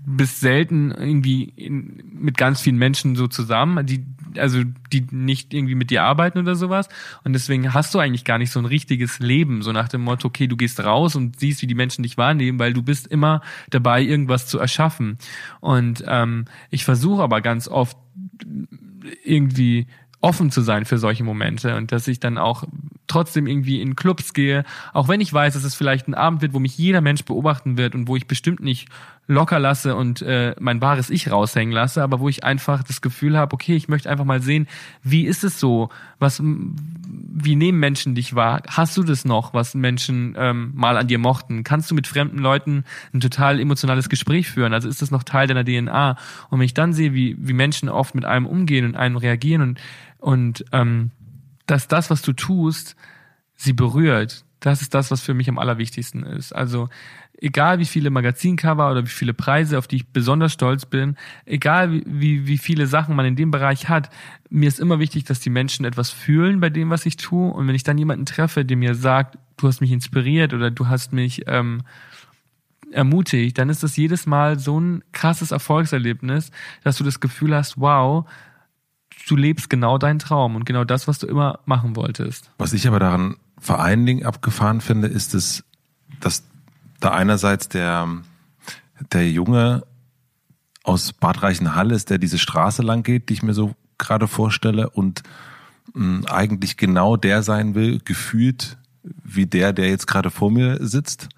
bist selten irgendwie in, mit ganz vielen Menschen so zusammen, die also die nicht irgendwie mit dir arbeiten oder sowas und deswegen hast du eigentlich gar nicht so ein richtiges Leben, so nach dem Motto, okay, du gehst raus und siehst, wie die Menschen dich wahrnehmen, weil du bist immer dabei, irgendwas zu erschaffen und ähm, ich versuche aber ganz oft irgendwie offen zu sein für solche Momente und dass ich dann auch trotzdem irgendwie in Clubs gehe, auch wenn ich weiß, dass es vielleicht ein Abend wird, wo mich jeder Mensch beobachten wird und wo ich bestimmt nicht locker lasse und äh, mein wahres Ich raushängen lasse, aber wo ich einfach das Gefühl habe, okay, ich möchte einfach mal sehen, wie ist es so, was, wie nehmen Menschen dich wahr? Hast du das noch, was Menschen ähm, mal an dir mochten? Kannst du mit fremden Leuten ein total emotionales Gespräch führen? Also ist das noch Teil deiner DNA? Und wenn ich dann sehe, wie wie Menschen oft mit einem umgehen und einem reagieren und und ähm, dass das, was du tust, sie berührt. Das ist das, was für mich am allerwichtigsten ist. Also egal wie viele Magazincover oder wie viele Preise, auf die ich besonders stolz bin, egal wie, wie, wie viele Sachen man in dem Bereich hat, mir ist immer wichtig, dass die Menschen etwas fühlen bei dem, was ich tue. Und wenn ich dann jemanden treffe, der mir sagt, du hast mich inspiriert oder du hast mich ähm, ermutigt, dann ist das jedes Mal so ein krasses Erfolgserlebnis, dass du das Gefühl hast, wow, du lebst genau deinen Traum und genau das, was du immer machen wolltest. Was ich aber daran vor allen Dingen abgefahren finde, ist es, dass da einerseits der, der Junge aus Bad Reichenhall ist, der diese Straße lang geht, die ich mir so gerade vorstelle und mh, hm, eigentlich genau der sein will, gefühlt wie der, der jetzt gerade vor mir sitzt.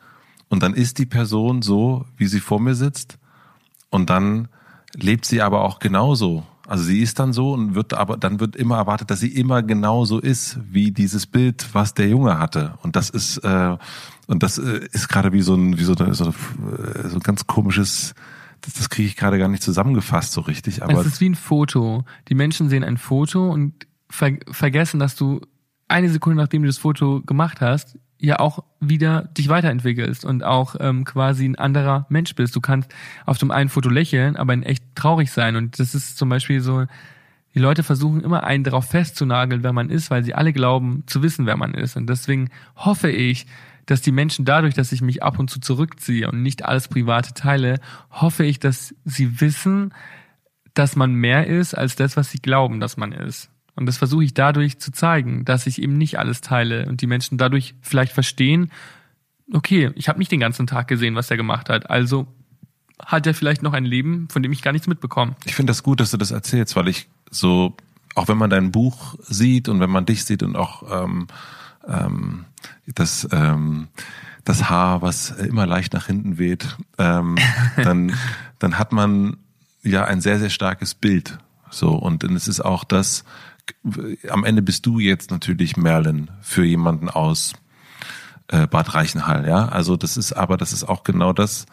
Und dann ist die Person so, wie sie vor mir sitzt. Und dann lebt sie aber auch genauso also sie ist dann so und wird aber dann wird immer erwartet, dass sie immer genauso ist wie dieses Bild, was der Junge hatte. Und das ist äh, und das äh, ist gerade wie so ein wie so, eine, so, äh, so ein ganz komisches. Das, das kriege ich gerade gar nicht zusammengefasst so richtig. Aber es ist wie ein Foto. Die Menschen sehen ein Foto und ver vergessen, dass du eine Sekunde nachdem du das Foto gemacht hast, ja auch wieder dich weiterentwickelst und auch ähm, quasi ein anderer Mensch bist. Du kannst auf dem einen Foto lächeln, aber in echt traurig sein. Und das ist zum Beispiel so, die Leute versuchen immer einen darauf festzunageln, wer man ist, weil sie alle glauben zu wissen, wer man ist. Und deswegen hoffe ich, dass die Menschen dadurch, dass ich mich ab und zu zurückziehe und nicht alles Private teile, hoffe ich, dass sie wissen, dass man mehr ist als das, was sie glauben, dass man ist. Und das versuche ich dadurch zu zeigen, dass ich eben nicht alles teile und die Menschen dadurch vielleicht verstehen, okay, ich habe nicht den ganzen Tag gesehen, was er gemacht hat, also hat er vielleicht noch ein Leben, von dem ich gar nichts mitbekomme. Ich finde das gut, dass du das erzählst, weil ich so, auch wenn man dein Buch sieht und wenn man dich sieht und auch ähm, ähm, das, ähm, das Haar, was immer leicht nach hinten weht, ähm, (laughs) dann, dann hat man ja ein sehr, sehr starkes Bild. So, und es ist auch das, am Ende bist du jetzt natürlich Merlin für jemanden aus äh, Bad Reichenhall, ja. Also das ist, aber das ist auch genau das,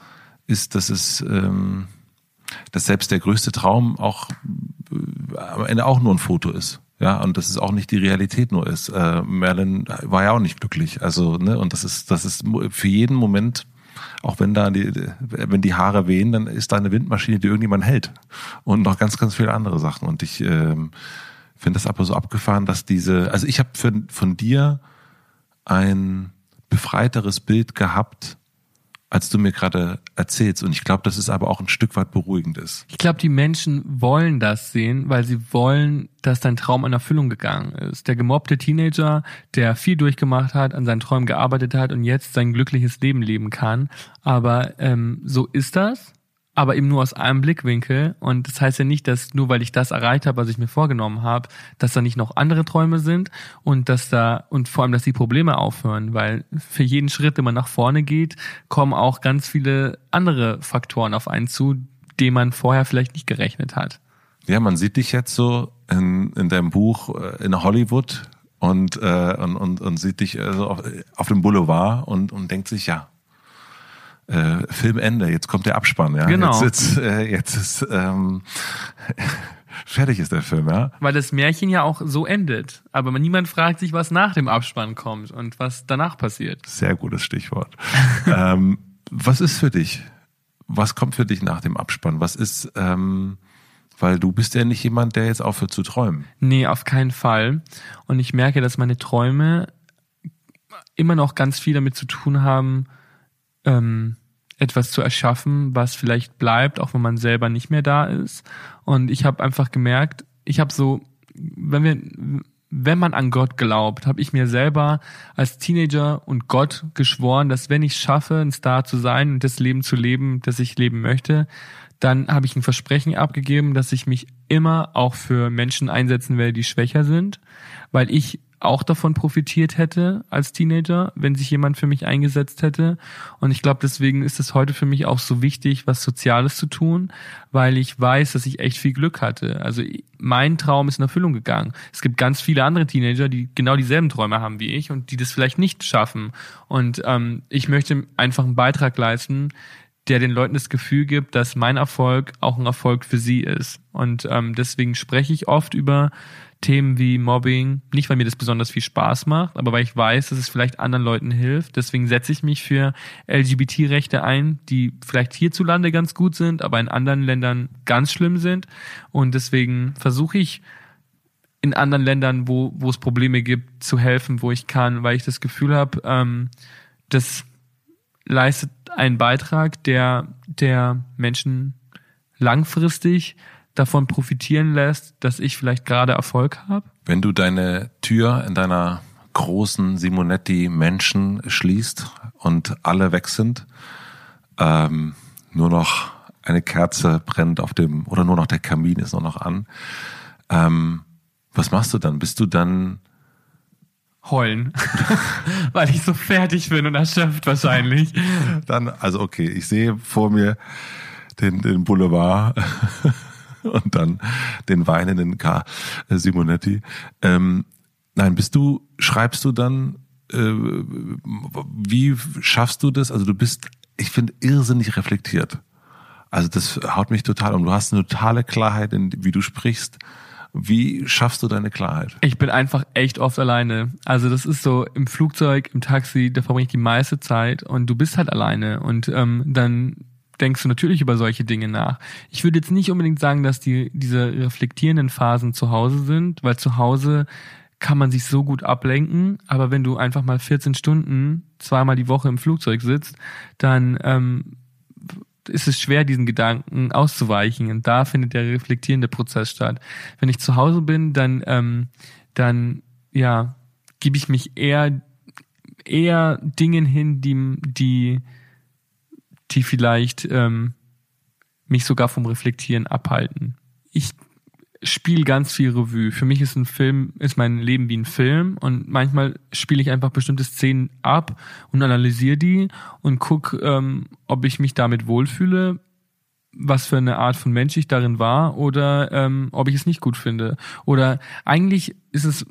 ist, dass es, ähm, dass selbst der größte Traum auch äh, am Ende auch nur ein Foto ist. Ja, und dass es auch nicht die Realität nur ist. Äh, Merlin war ja auch nicht glücklich. Also, ne, und das ist, das ist für jeden Moment, auch wenn da die, wenn die Haare wehen, dann ist da eine Windmaschine, die irgendjemand hält. Und noch ganz, ganz viele andere Sachen. Und ich, ähm, finde das aber so abgefahren, dass diese, also ich habe von dir ein befreiteres Bild gehabt, als du mir gerade erzählst. Und ich glaube, das ist aber auch ein Stück weit beruhigendes. Ich glaube, die Menschen wollen das sehen, weil sie wollen, dass dein Traum in Erfüllung gegangen ist. Der gemobbte Teenager, der viel durchgemacht hat, an seinen Träumen gearbeitet hat und jetzt sein glückliches Leben leben kann. Aber ähm, so ist das aber eben nur aus einem Blickwinkel. Und das heißt ja nicht, dass nur weil ich das erreicht habe, was ich mir vorgenommen habe, dass da nicht noch andere Träume sind und dass da und vor allem, dass die Probleme aufhören, weil für jeden Schritt, den man nach vorne geht, kommen auch ganz viele andere Faktoren auf einen zu, dem man vorher vielleicht nicht gerechnet hat. Ja, man sieht dich jetzt so in, in deinem Buch äh, in Hollywood und, äh, und, und, und sieht dich also auf, auf dem Boulevard und, und denkt sich, ja, äh, Filmende, jetzt kommt der Abspann, ja. Genau. Jetzt, jetzt, äh, jetzt ist ähm, (laughs) fertig ist der Film, ja. Weil das Märchen ja auch so endet. Aber niemand fragt sich, was nach dem Abspann kommt und was danach passiert. Sehr gutes Stichwort. (laughs) ähm, was ist für dich? Was kommt für dich nach dem Abspann? Was ist, ähm, weil du bist ja nicht jemand, der jetzt aufhört zu träumen. Nee, auf keinen Fall. Und ich merke, dass meine Träume immer noch ganz viel damit zu tun haben, ähm, etwas zu erschaffen, was vielleicht bleibt, auch wenn man selber nicht mehr da ist. Und ich habe einfach gemerkt, ich habe so, wenn wir, wenn man an Gott glaubt, habe ich mir selber als Teenager und Gott geschworen, dass wenn ich schaffe, ein Star zu sein und das Leben zu leben, das ich leben möchte, dann habe ich ein Versprechen abgegeben, dass ich mich immer auch für Menschen einsetzen werde, die schwächer sind, weil ich auch davon profitiert hätte als Teenager, wenn sich jemand für mich eingesetzt hätte. Und ich glaube, deswegen ist es heute für mich auch so wichtig, was Soziales zu tun, weil ich weiß, dass ich echt viel Glück hatte. Also mein Traum ist in Erfüllung gegangen. Es gibt ganz viele andere Teenager, die genau dieselben Träume haben wie ich und die das vielleicht nicht schaffen. Und ähm, ich möchte einfach einen Beitrag leisten, der den Leuten das Gefühl gibt, dass mein Erfolg auch ein Erfolg für sie ist. Und ähm, deswegen spreche ich oft über Themen wie Mobbing, nicht weil mir das besonders viel Spaß macht, aber weil ich weiß, dass es vielleicht anderen Leuten hilft. Deswegen setze ich mich für LGBT-Rechte ein, die vielleicht hierzulande ganz gut sind, aber in anderen Ländern ganz schlimm sind. Und deswegen versuche ich in anderen Ländern, wo, wo es Probleme gibt, zu helfen, wo ich kann, weil ich das Gefühl habe, ähm, das leistet einen Beitrag, der, der Menschen langfristig davon profitieren lässt, dass ich vielleicht gerade Erfolg habe? Wenn du deine Tür in deiner großen Simonetti Menschen schließt und alle weg sind, ähm, nur noch eine Kerze brennt auf dem, oder nur noch der Kamin ist nur noch an, ähm, was machst du dann? Bist du dann heulen, (laughs) weil ich so fertig bin und erschöpft wahrscheinlich. Dann, also okay, ich sehe vor mir den, den Boulevard (laughs) und dann den weinenden K. Simonetti. Ähm, nein, bist du, schreibst du dann, äh, wie schaffst du das? Also du bist, ich finde, irrsinnig reflektiert. Also das haut mich total um. Du hast eine totale Klarheit, in, wie du sprichst. Wie schaffst du deine Klarheit? Ich bin einfach echt oft alleine. Also das ist so im Flugzeug, im Taxi, da verbringe ich die meiste Zeit und du bist halt alleine und ähm, dann denkst du natürlich über solche Dinge nach. Ich würde jetzt nicht unbedingt sagen, dass die diese reflektierenden Phasen zu Hause sind, weil zu Hause kann man sich so gut ablenken, aber wenn du einfach mal 14 Stunden zweimal die Woche im Flugzeug sitzt, dann ähm, ist es schwer, diesen Gedanken auszuweichen. Und da findet der reflektierende Prozess statt. Wenn ich zu Hause bin, dann, ähm, dann ja, gebe ich mich eher eher Dingen hin, die, die die vielleicht ähm, mich sogar vom Reflektieren abhalten. Ich spiele ganz viel Revue. Für mich ist ein Film, ist mein Leben wie ein Film und manchmal spiele ich einfach bestimmte Szenen ab und analysiere die und guck, ähm, ob ich mich damit wohlfühle, was für eine Art von Mensch ich darin war oder ähm, ob ich es nicht gut finde. Oder eigentlich ist es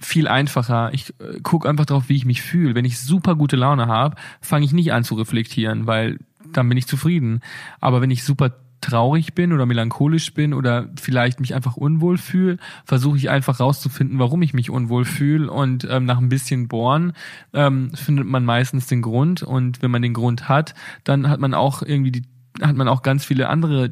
viel einfacher. Ich äh, gucke einfach drauf, wie ich mich fühle. Wenn ich super gute Laune habe, fange ich nicht an zu reflektieren, weil dann bin ich zufrieden. Aber wenn ich super traurig bin oder melancholisch bin oder vielleicht mich einfach unwohl fühle, versuche ich einfach rauszufinden, warum ich mich unwohl fühle und ähm, nach ein bisschen bohren ähm, findet man meistens den Grund und wenn man den Grund hat, dann hat man auch irgendwie die hat man auch ganz viele andere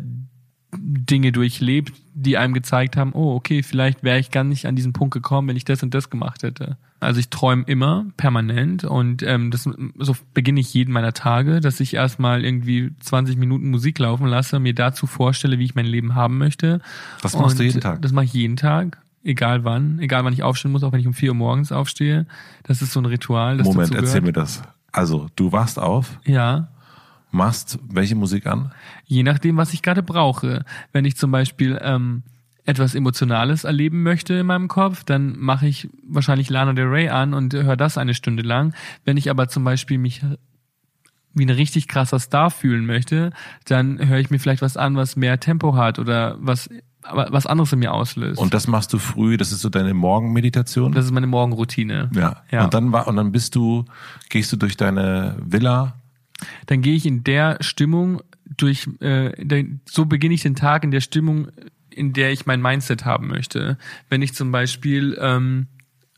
Dinge durchlebt, die einem gezeigt haben, oh, okay, vielleicht wäre ich gar nicht an diesen Punkt gekommen, wenn ich das und das gemacht hätte. Also ich träume immer permanent und ähm, das so beginne ich jeden meiner Tage, dass ich erstmal irgendwie 20 Minuten Musik laufen lasse, mir dazu vorstelle, wie ich mein Leben haben möchte. Das machst und du jeden Tag? Das mache ich jeden Tag. Egal wann, egal wann ich aufstehen muss, auch wenn ich um vier Uhr morgens aufstehe. Das ist so ein Ritual. Das Moment, erzähl mir das. Also, du wachst auf? Ja machst welche Musik an? Je nachdem, was ich gerade brauche. Wenn ich zum Beispiel ähm, etwas Emotionales erleben möchte in meinem Kopf, dann mache ich wahrscheinlich Lana Del Rey an und höre das eine Stunde lang. Wenn ich aber zum Beispiel mich wie ein richtig krasser Star fühlen möchte, dann höre ich mir vielleicht was an, was mehr Tempo hat oder was was anderes in mir auslöst. Und das machst du früh, das ist so deine Morgenmeditation? Das ist meine Morgenroutine. Ja. ja. Und dann war und dann bist du gehst du durch deine Villa dann gehe ich in der Stimmung durch, äh, so beginne ich den Tag in der Stimmung, in der ich mein Mindset haben möchte. Wenn ich zum Beispiel ähm,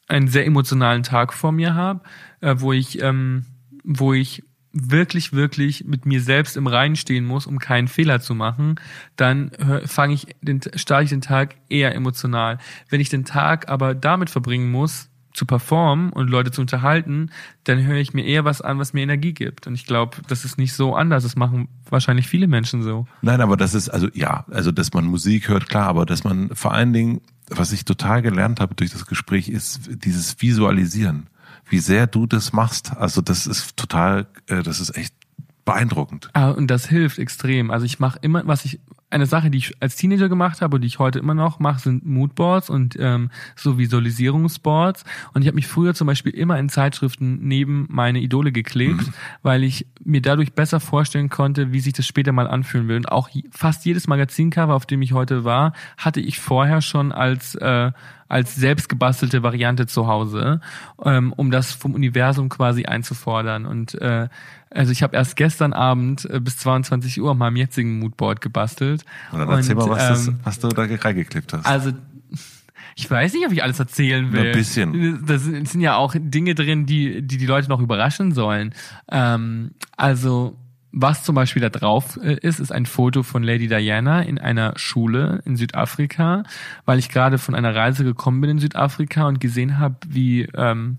einen sehr emotionalen Tag vor mir habe, äh, wo ich, ähm, wo ich wirklich, wirklich mit mir selbst im Reinen stehen muss, um keinen Fehler zu machen, dann fange ich den, starte ich den Tag eher emotional. Wenn ich den Tag aber damit verbringen muss, zu performen und Leute zu unterhalten, dann höre ich mir eher was an, was mir Energie gibt. Und ich glaube, das ist nicht so anders. Das machen wahrscheinlich viele Menschen so. Nein, aber das ist, also ja, also dass man Musik hört, klar, aber dass man vor allen Dingen, was ich total gelernt habe durch das Gespräch, ist dieses Visualisieren. Wie sehr du das machst. Also das ist total, äh, das ist echt beeindruckend. Ah, und das hilft extrem. Also ich mache immer, was ich eine Sache, die ich als Teenager gemacht habe und die ich heute immer noch mache, sind Moodboards und ähm, so Visualisierungsboards. Und ich habe mich früher zum Beispiel immer in Zeitschriften neben meine Idole geklebt, mhm. weil ich mir dadurch besser vorstellen konnte, wie sich das später mal anfühlen will. Und auch fast jedes Magazincover, auf dem ich heute war, hatte ich vorher schon als äh, als selbstgebastelte Variante zu Hause, ähm, um das vom Universum quasi einzufordern. Und äh, also ich habe erst gestern Abend äh, bis 22 Uhr auf meinem jetzigen Moodboard gebastelt. Und dann erzähl mal, was, ähm, das, was du da reingeklebt hast. Also ich weiß nicht, ob ich alles erzählen will. Ein bisschen. Das sind ja auch Dinge drin, die die, die Leute noch überraschen sollen. Ähm, also was zum Beispiel da drauf äh, ist, ist ein Foto von Lady Diana in einer Schule in Südafrika, weil ich gerade von einer Reise gekommen bin in Südafrika und gesehen habe, wie ähm,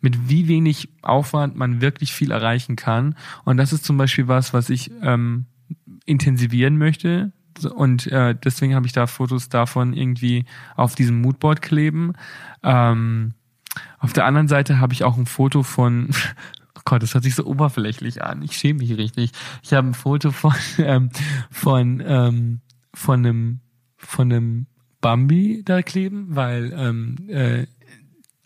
mit wie wenig Aufwand man wirklich viel erreichen kann. Und das ist zum Beispiel was, was ich ähm, intensivieren möchte. Und äh, deswegen habe ich da Fotos davon irgendwie auf diesem Moodboard kleben. Ähm, auf der anderen Seite habe ich auch ein Foto von (laughs) Oh Gott, das hört sich so oberflächlich an. Ich schäme mich richtig. Ich habe ein Foto von (laughs) ähm, von ähm, von einem von einem Bambi da kleben, weil ähm, äh,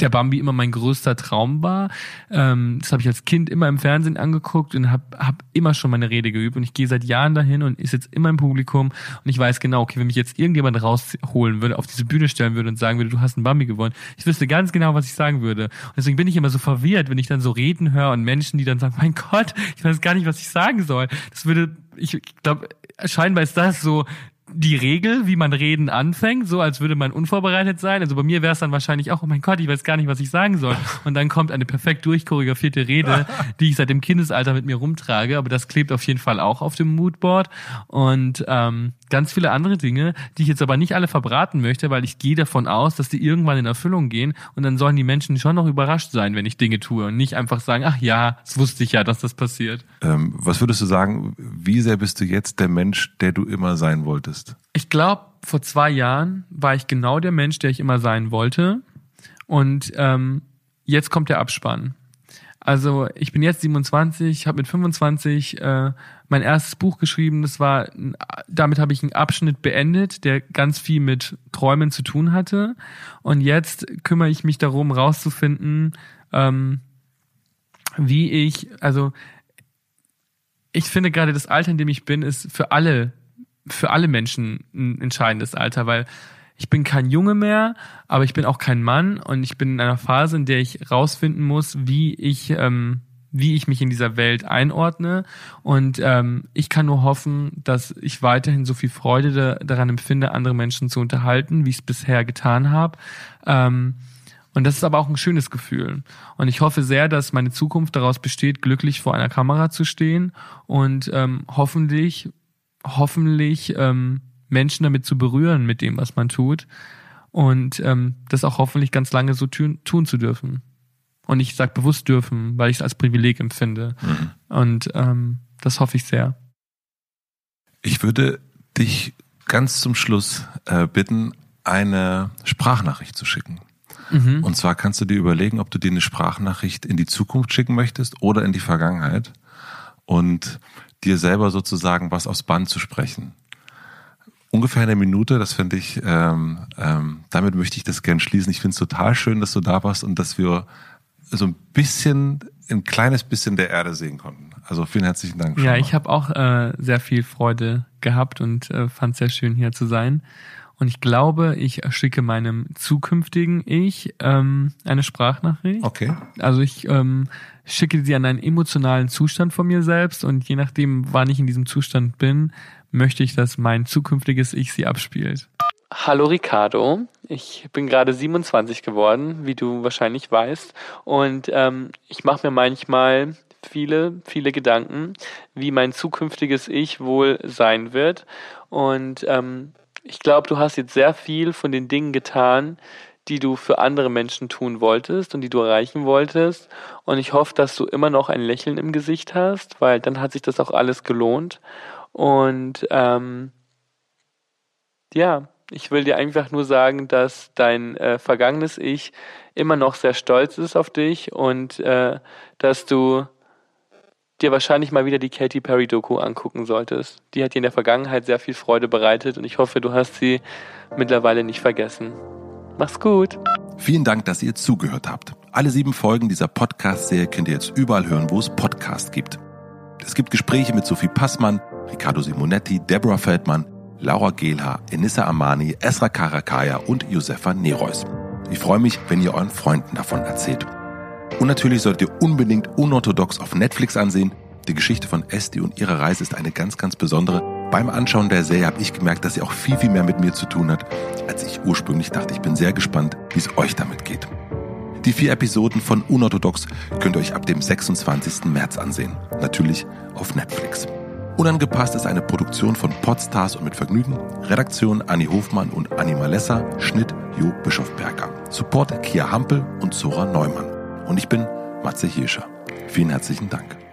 der Bambi immer mein größter Traum war. Ähm, das habe ich als Kind immer im Fernsehen angeguckt und habe hab immer schon meine Rede geübt. Und ich gehe seit Jahren dahin und ist jetzt immer im Publikum. Und ich weiß genau, okay, wenn mich jetzt irgendjemand rausholen würde, auf diese Bühne stellen würde und sagen würde, du hast einen Bambi gewonnen, ich wüsste ganz genau, was ich sagen würde. Und deswegen bin ich immer so verwirrt, wenn ich dann so Reden höre und Menschen, die dann sagen, mein Gott, ich weiß gar nicht, was ich sagen soll. Das würde, ich glaube, scheinbar ist das so die Regel, wie man reden anfängt, so als würde man unvorbereitet sein. Also bei mir wäre es dann wahrscheinlich auch, oh mein Gott, ich weiß gar nicht, was ich sagen soll. Und dann kommt eine perfekt durchchoreografierte Rede, (laughs) die ich seit dem Kindesalter mit mir rumtrage. Aber das klebt auf jeden Fall auch auf dem Moodboard. Und ähm, ganz viele andere Dinge, die ich jetzt aber nicht alle verbraten möchte, weil ich gehe davon aus, dass die irgendwann in Erfüllung gehen. Und dann sollen die Menschen schon noch überrascht sein, wenn ich Dinge tue. Und nicht einfach sagen, ach ja, das wusste ich ja, dass das passiert. Ähm, was würdest du sagen, wie sehr bist du jetzt der Mensch, der du immer sein wolltest? Bist? Ich glaube, vor zwei Jahren war ich genau der Mensch, der ich immer sein wollte. Und ähm, jetzt kommt der Abspann. Also ich bin jetzt 27, habe mit 25 äh, mein erstes Buch geschrieben. Das war, damit habe ich einen Abschnitt beendet, der ganz viel mit Träumen zu tun hatte. Und jetzt kümmere ich mich darum, rauszufinden, ähm, wie ich, also ich finde gerade das Alter, in dem ich bin, ist für alle für alle Menschen ein entscheidendes Alter, weil ich bin kein Junge mehr, aber ich bin auch kein Mann und ich bin in einer Phase, in der ich rausfinden muss, wie ich ähm, wie ich mich in dieser Welt einordne. Und ähm, ich kann nur hoffen, dass ich weiterhin so viel Freude da, daran empfinde, andere Menschen zu unterhalten, wie ich es bisher getan habe. Ähm, und das ist aber auch ein schönes Gefühl. Und ich hoffe sehr, dass meine Zukunft daraus besteht, glücklich vor einer Kamera zu stehen und ähm, hoffentlich hoffentlich ähm, Menschen damit zu berühren mit dem, was man tut und ähm, das auch hoffentlich ganz lange so tun, tun zu dürfen. Und ich sage bewusst dürfen, weil ich es als Privileg empfinde. Mhm. Und ähm, das hoffe ich sehr. Ich würde dich ganz zum Schluss äh, bitten, eine Sprachnachricht zu schicken. Mhm. Und zwar kannst du dir überlegen, ob du dir eine Sprachnachricht in die Zukunft schicken möchtest oder in die Vergangenheit. Und dir selber sozusagen was aufs Band zu sprechen. Ungefähr eine Minute, das finde ich, ähm, ähm, damit möchte ich das gern schließen. Ich finde es total schön, dass du da warst und dass wir so ein bisschen, ein kleines bisschen der Erde sehen konnten. Also vielen herzlichen Dank. Ja, ich habe auch äh, sehr viel Freude gehabt und äh, fand es sehr schön hier zu sein. Und ich glaube, ich schicke meinem zukünftigen Ich ähm, eine Sprachnachricht. Okay. Also ich ähm, schicke sie an einen emotionalen Zustand von mir selbst und je nachdem, wann ich in diesem Zustand bin, möchte ich, dass mein zukünftiges Ich sie abspielt. Hallo Ricardo, ich bin gerade 27 geworden, wie du wahrscheinlich weißt, und ähm, ich mache mir manchmal viele, viele Gedanken, wie mein zukünftiges Ich wohl sein wird. Und ähm, ich glaube, du hast jetzt sehr viel von den Dingen getan, die du für andere Menschen tun wolltest und die du erreichen wolltest. Und ich hoffe, dass du immer noch ein Lächeln im Gesicht hast, weil dann hat sich das auch alles gelohnt. Und ähm, ja, ich will dir einfach nur sagen, dass dein äh, vergangenes Ich immer noch sehr stolz ist auf dich und äh, dass du dir wahrscheinlich mal wieder die Katy Perry Doku angucken solltest. Die hat dir in der Vergangenheit sehr viel Freude bereitet und ich hoffe, du hast sie mittlerweile nicht vergessen. Mach's gut. Vielen Dank, dass ihr zugehört habt. Alle sieben Folgen dieser Podcast-Serie könnt ihr jetzt überall hören, wo es Podcasts gibt. Es gibt Gespräche mit Sophie Passmann, Riccardo Simonetti, Deborah Feldmann, Laura Gehlhaar, Enissa Amani, Esra Karakaya und Josefa Nereus. Ich freue mich, wenn ihr euren Freunden davon erzählt. Und natürlich solltet ihr unbedingt Unorthodox auf Netflix ansehen. Die Geschichte von Esti und ihrer Reise ist eine ganz, ganz besondere. Beim Anschauen der Serie habe ich gemerkt, dass sie auch viel, viel mehr mit mir zu tun hat, als ich ursprünglich dachte. Ich bin sehr gespannt, wie es euch damit geht. Die vier Episoden von Unorthodox könnt ihr euch ab dem 26. März ansehen. Natürlich auf Netflix. Unangepasst ist eine Produktion von Podstars und mit Vergnügen. Redaktion Anni Hofmann und Anni Malessa. Schnitt Jo Bischofberger. Support Kia Hampel und Zora Neumann. Und ich bin Matze Hirscher. Vielen herzlichen Dank.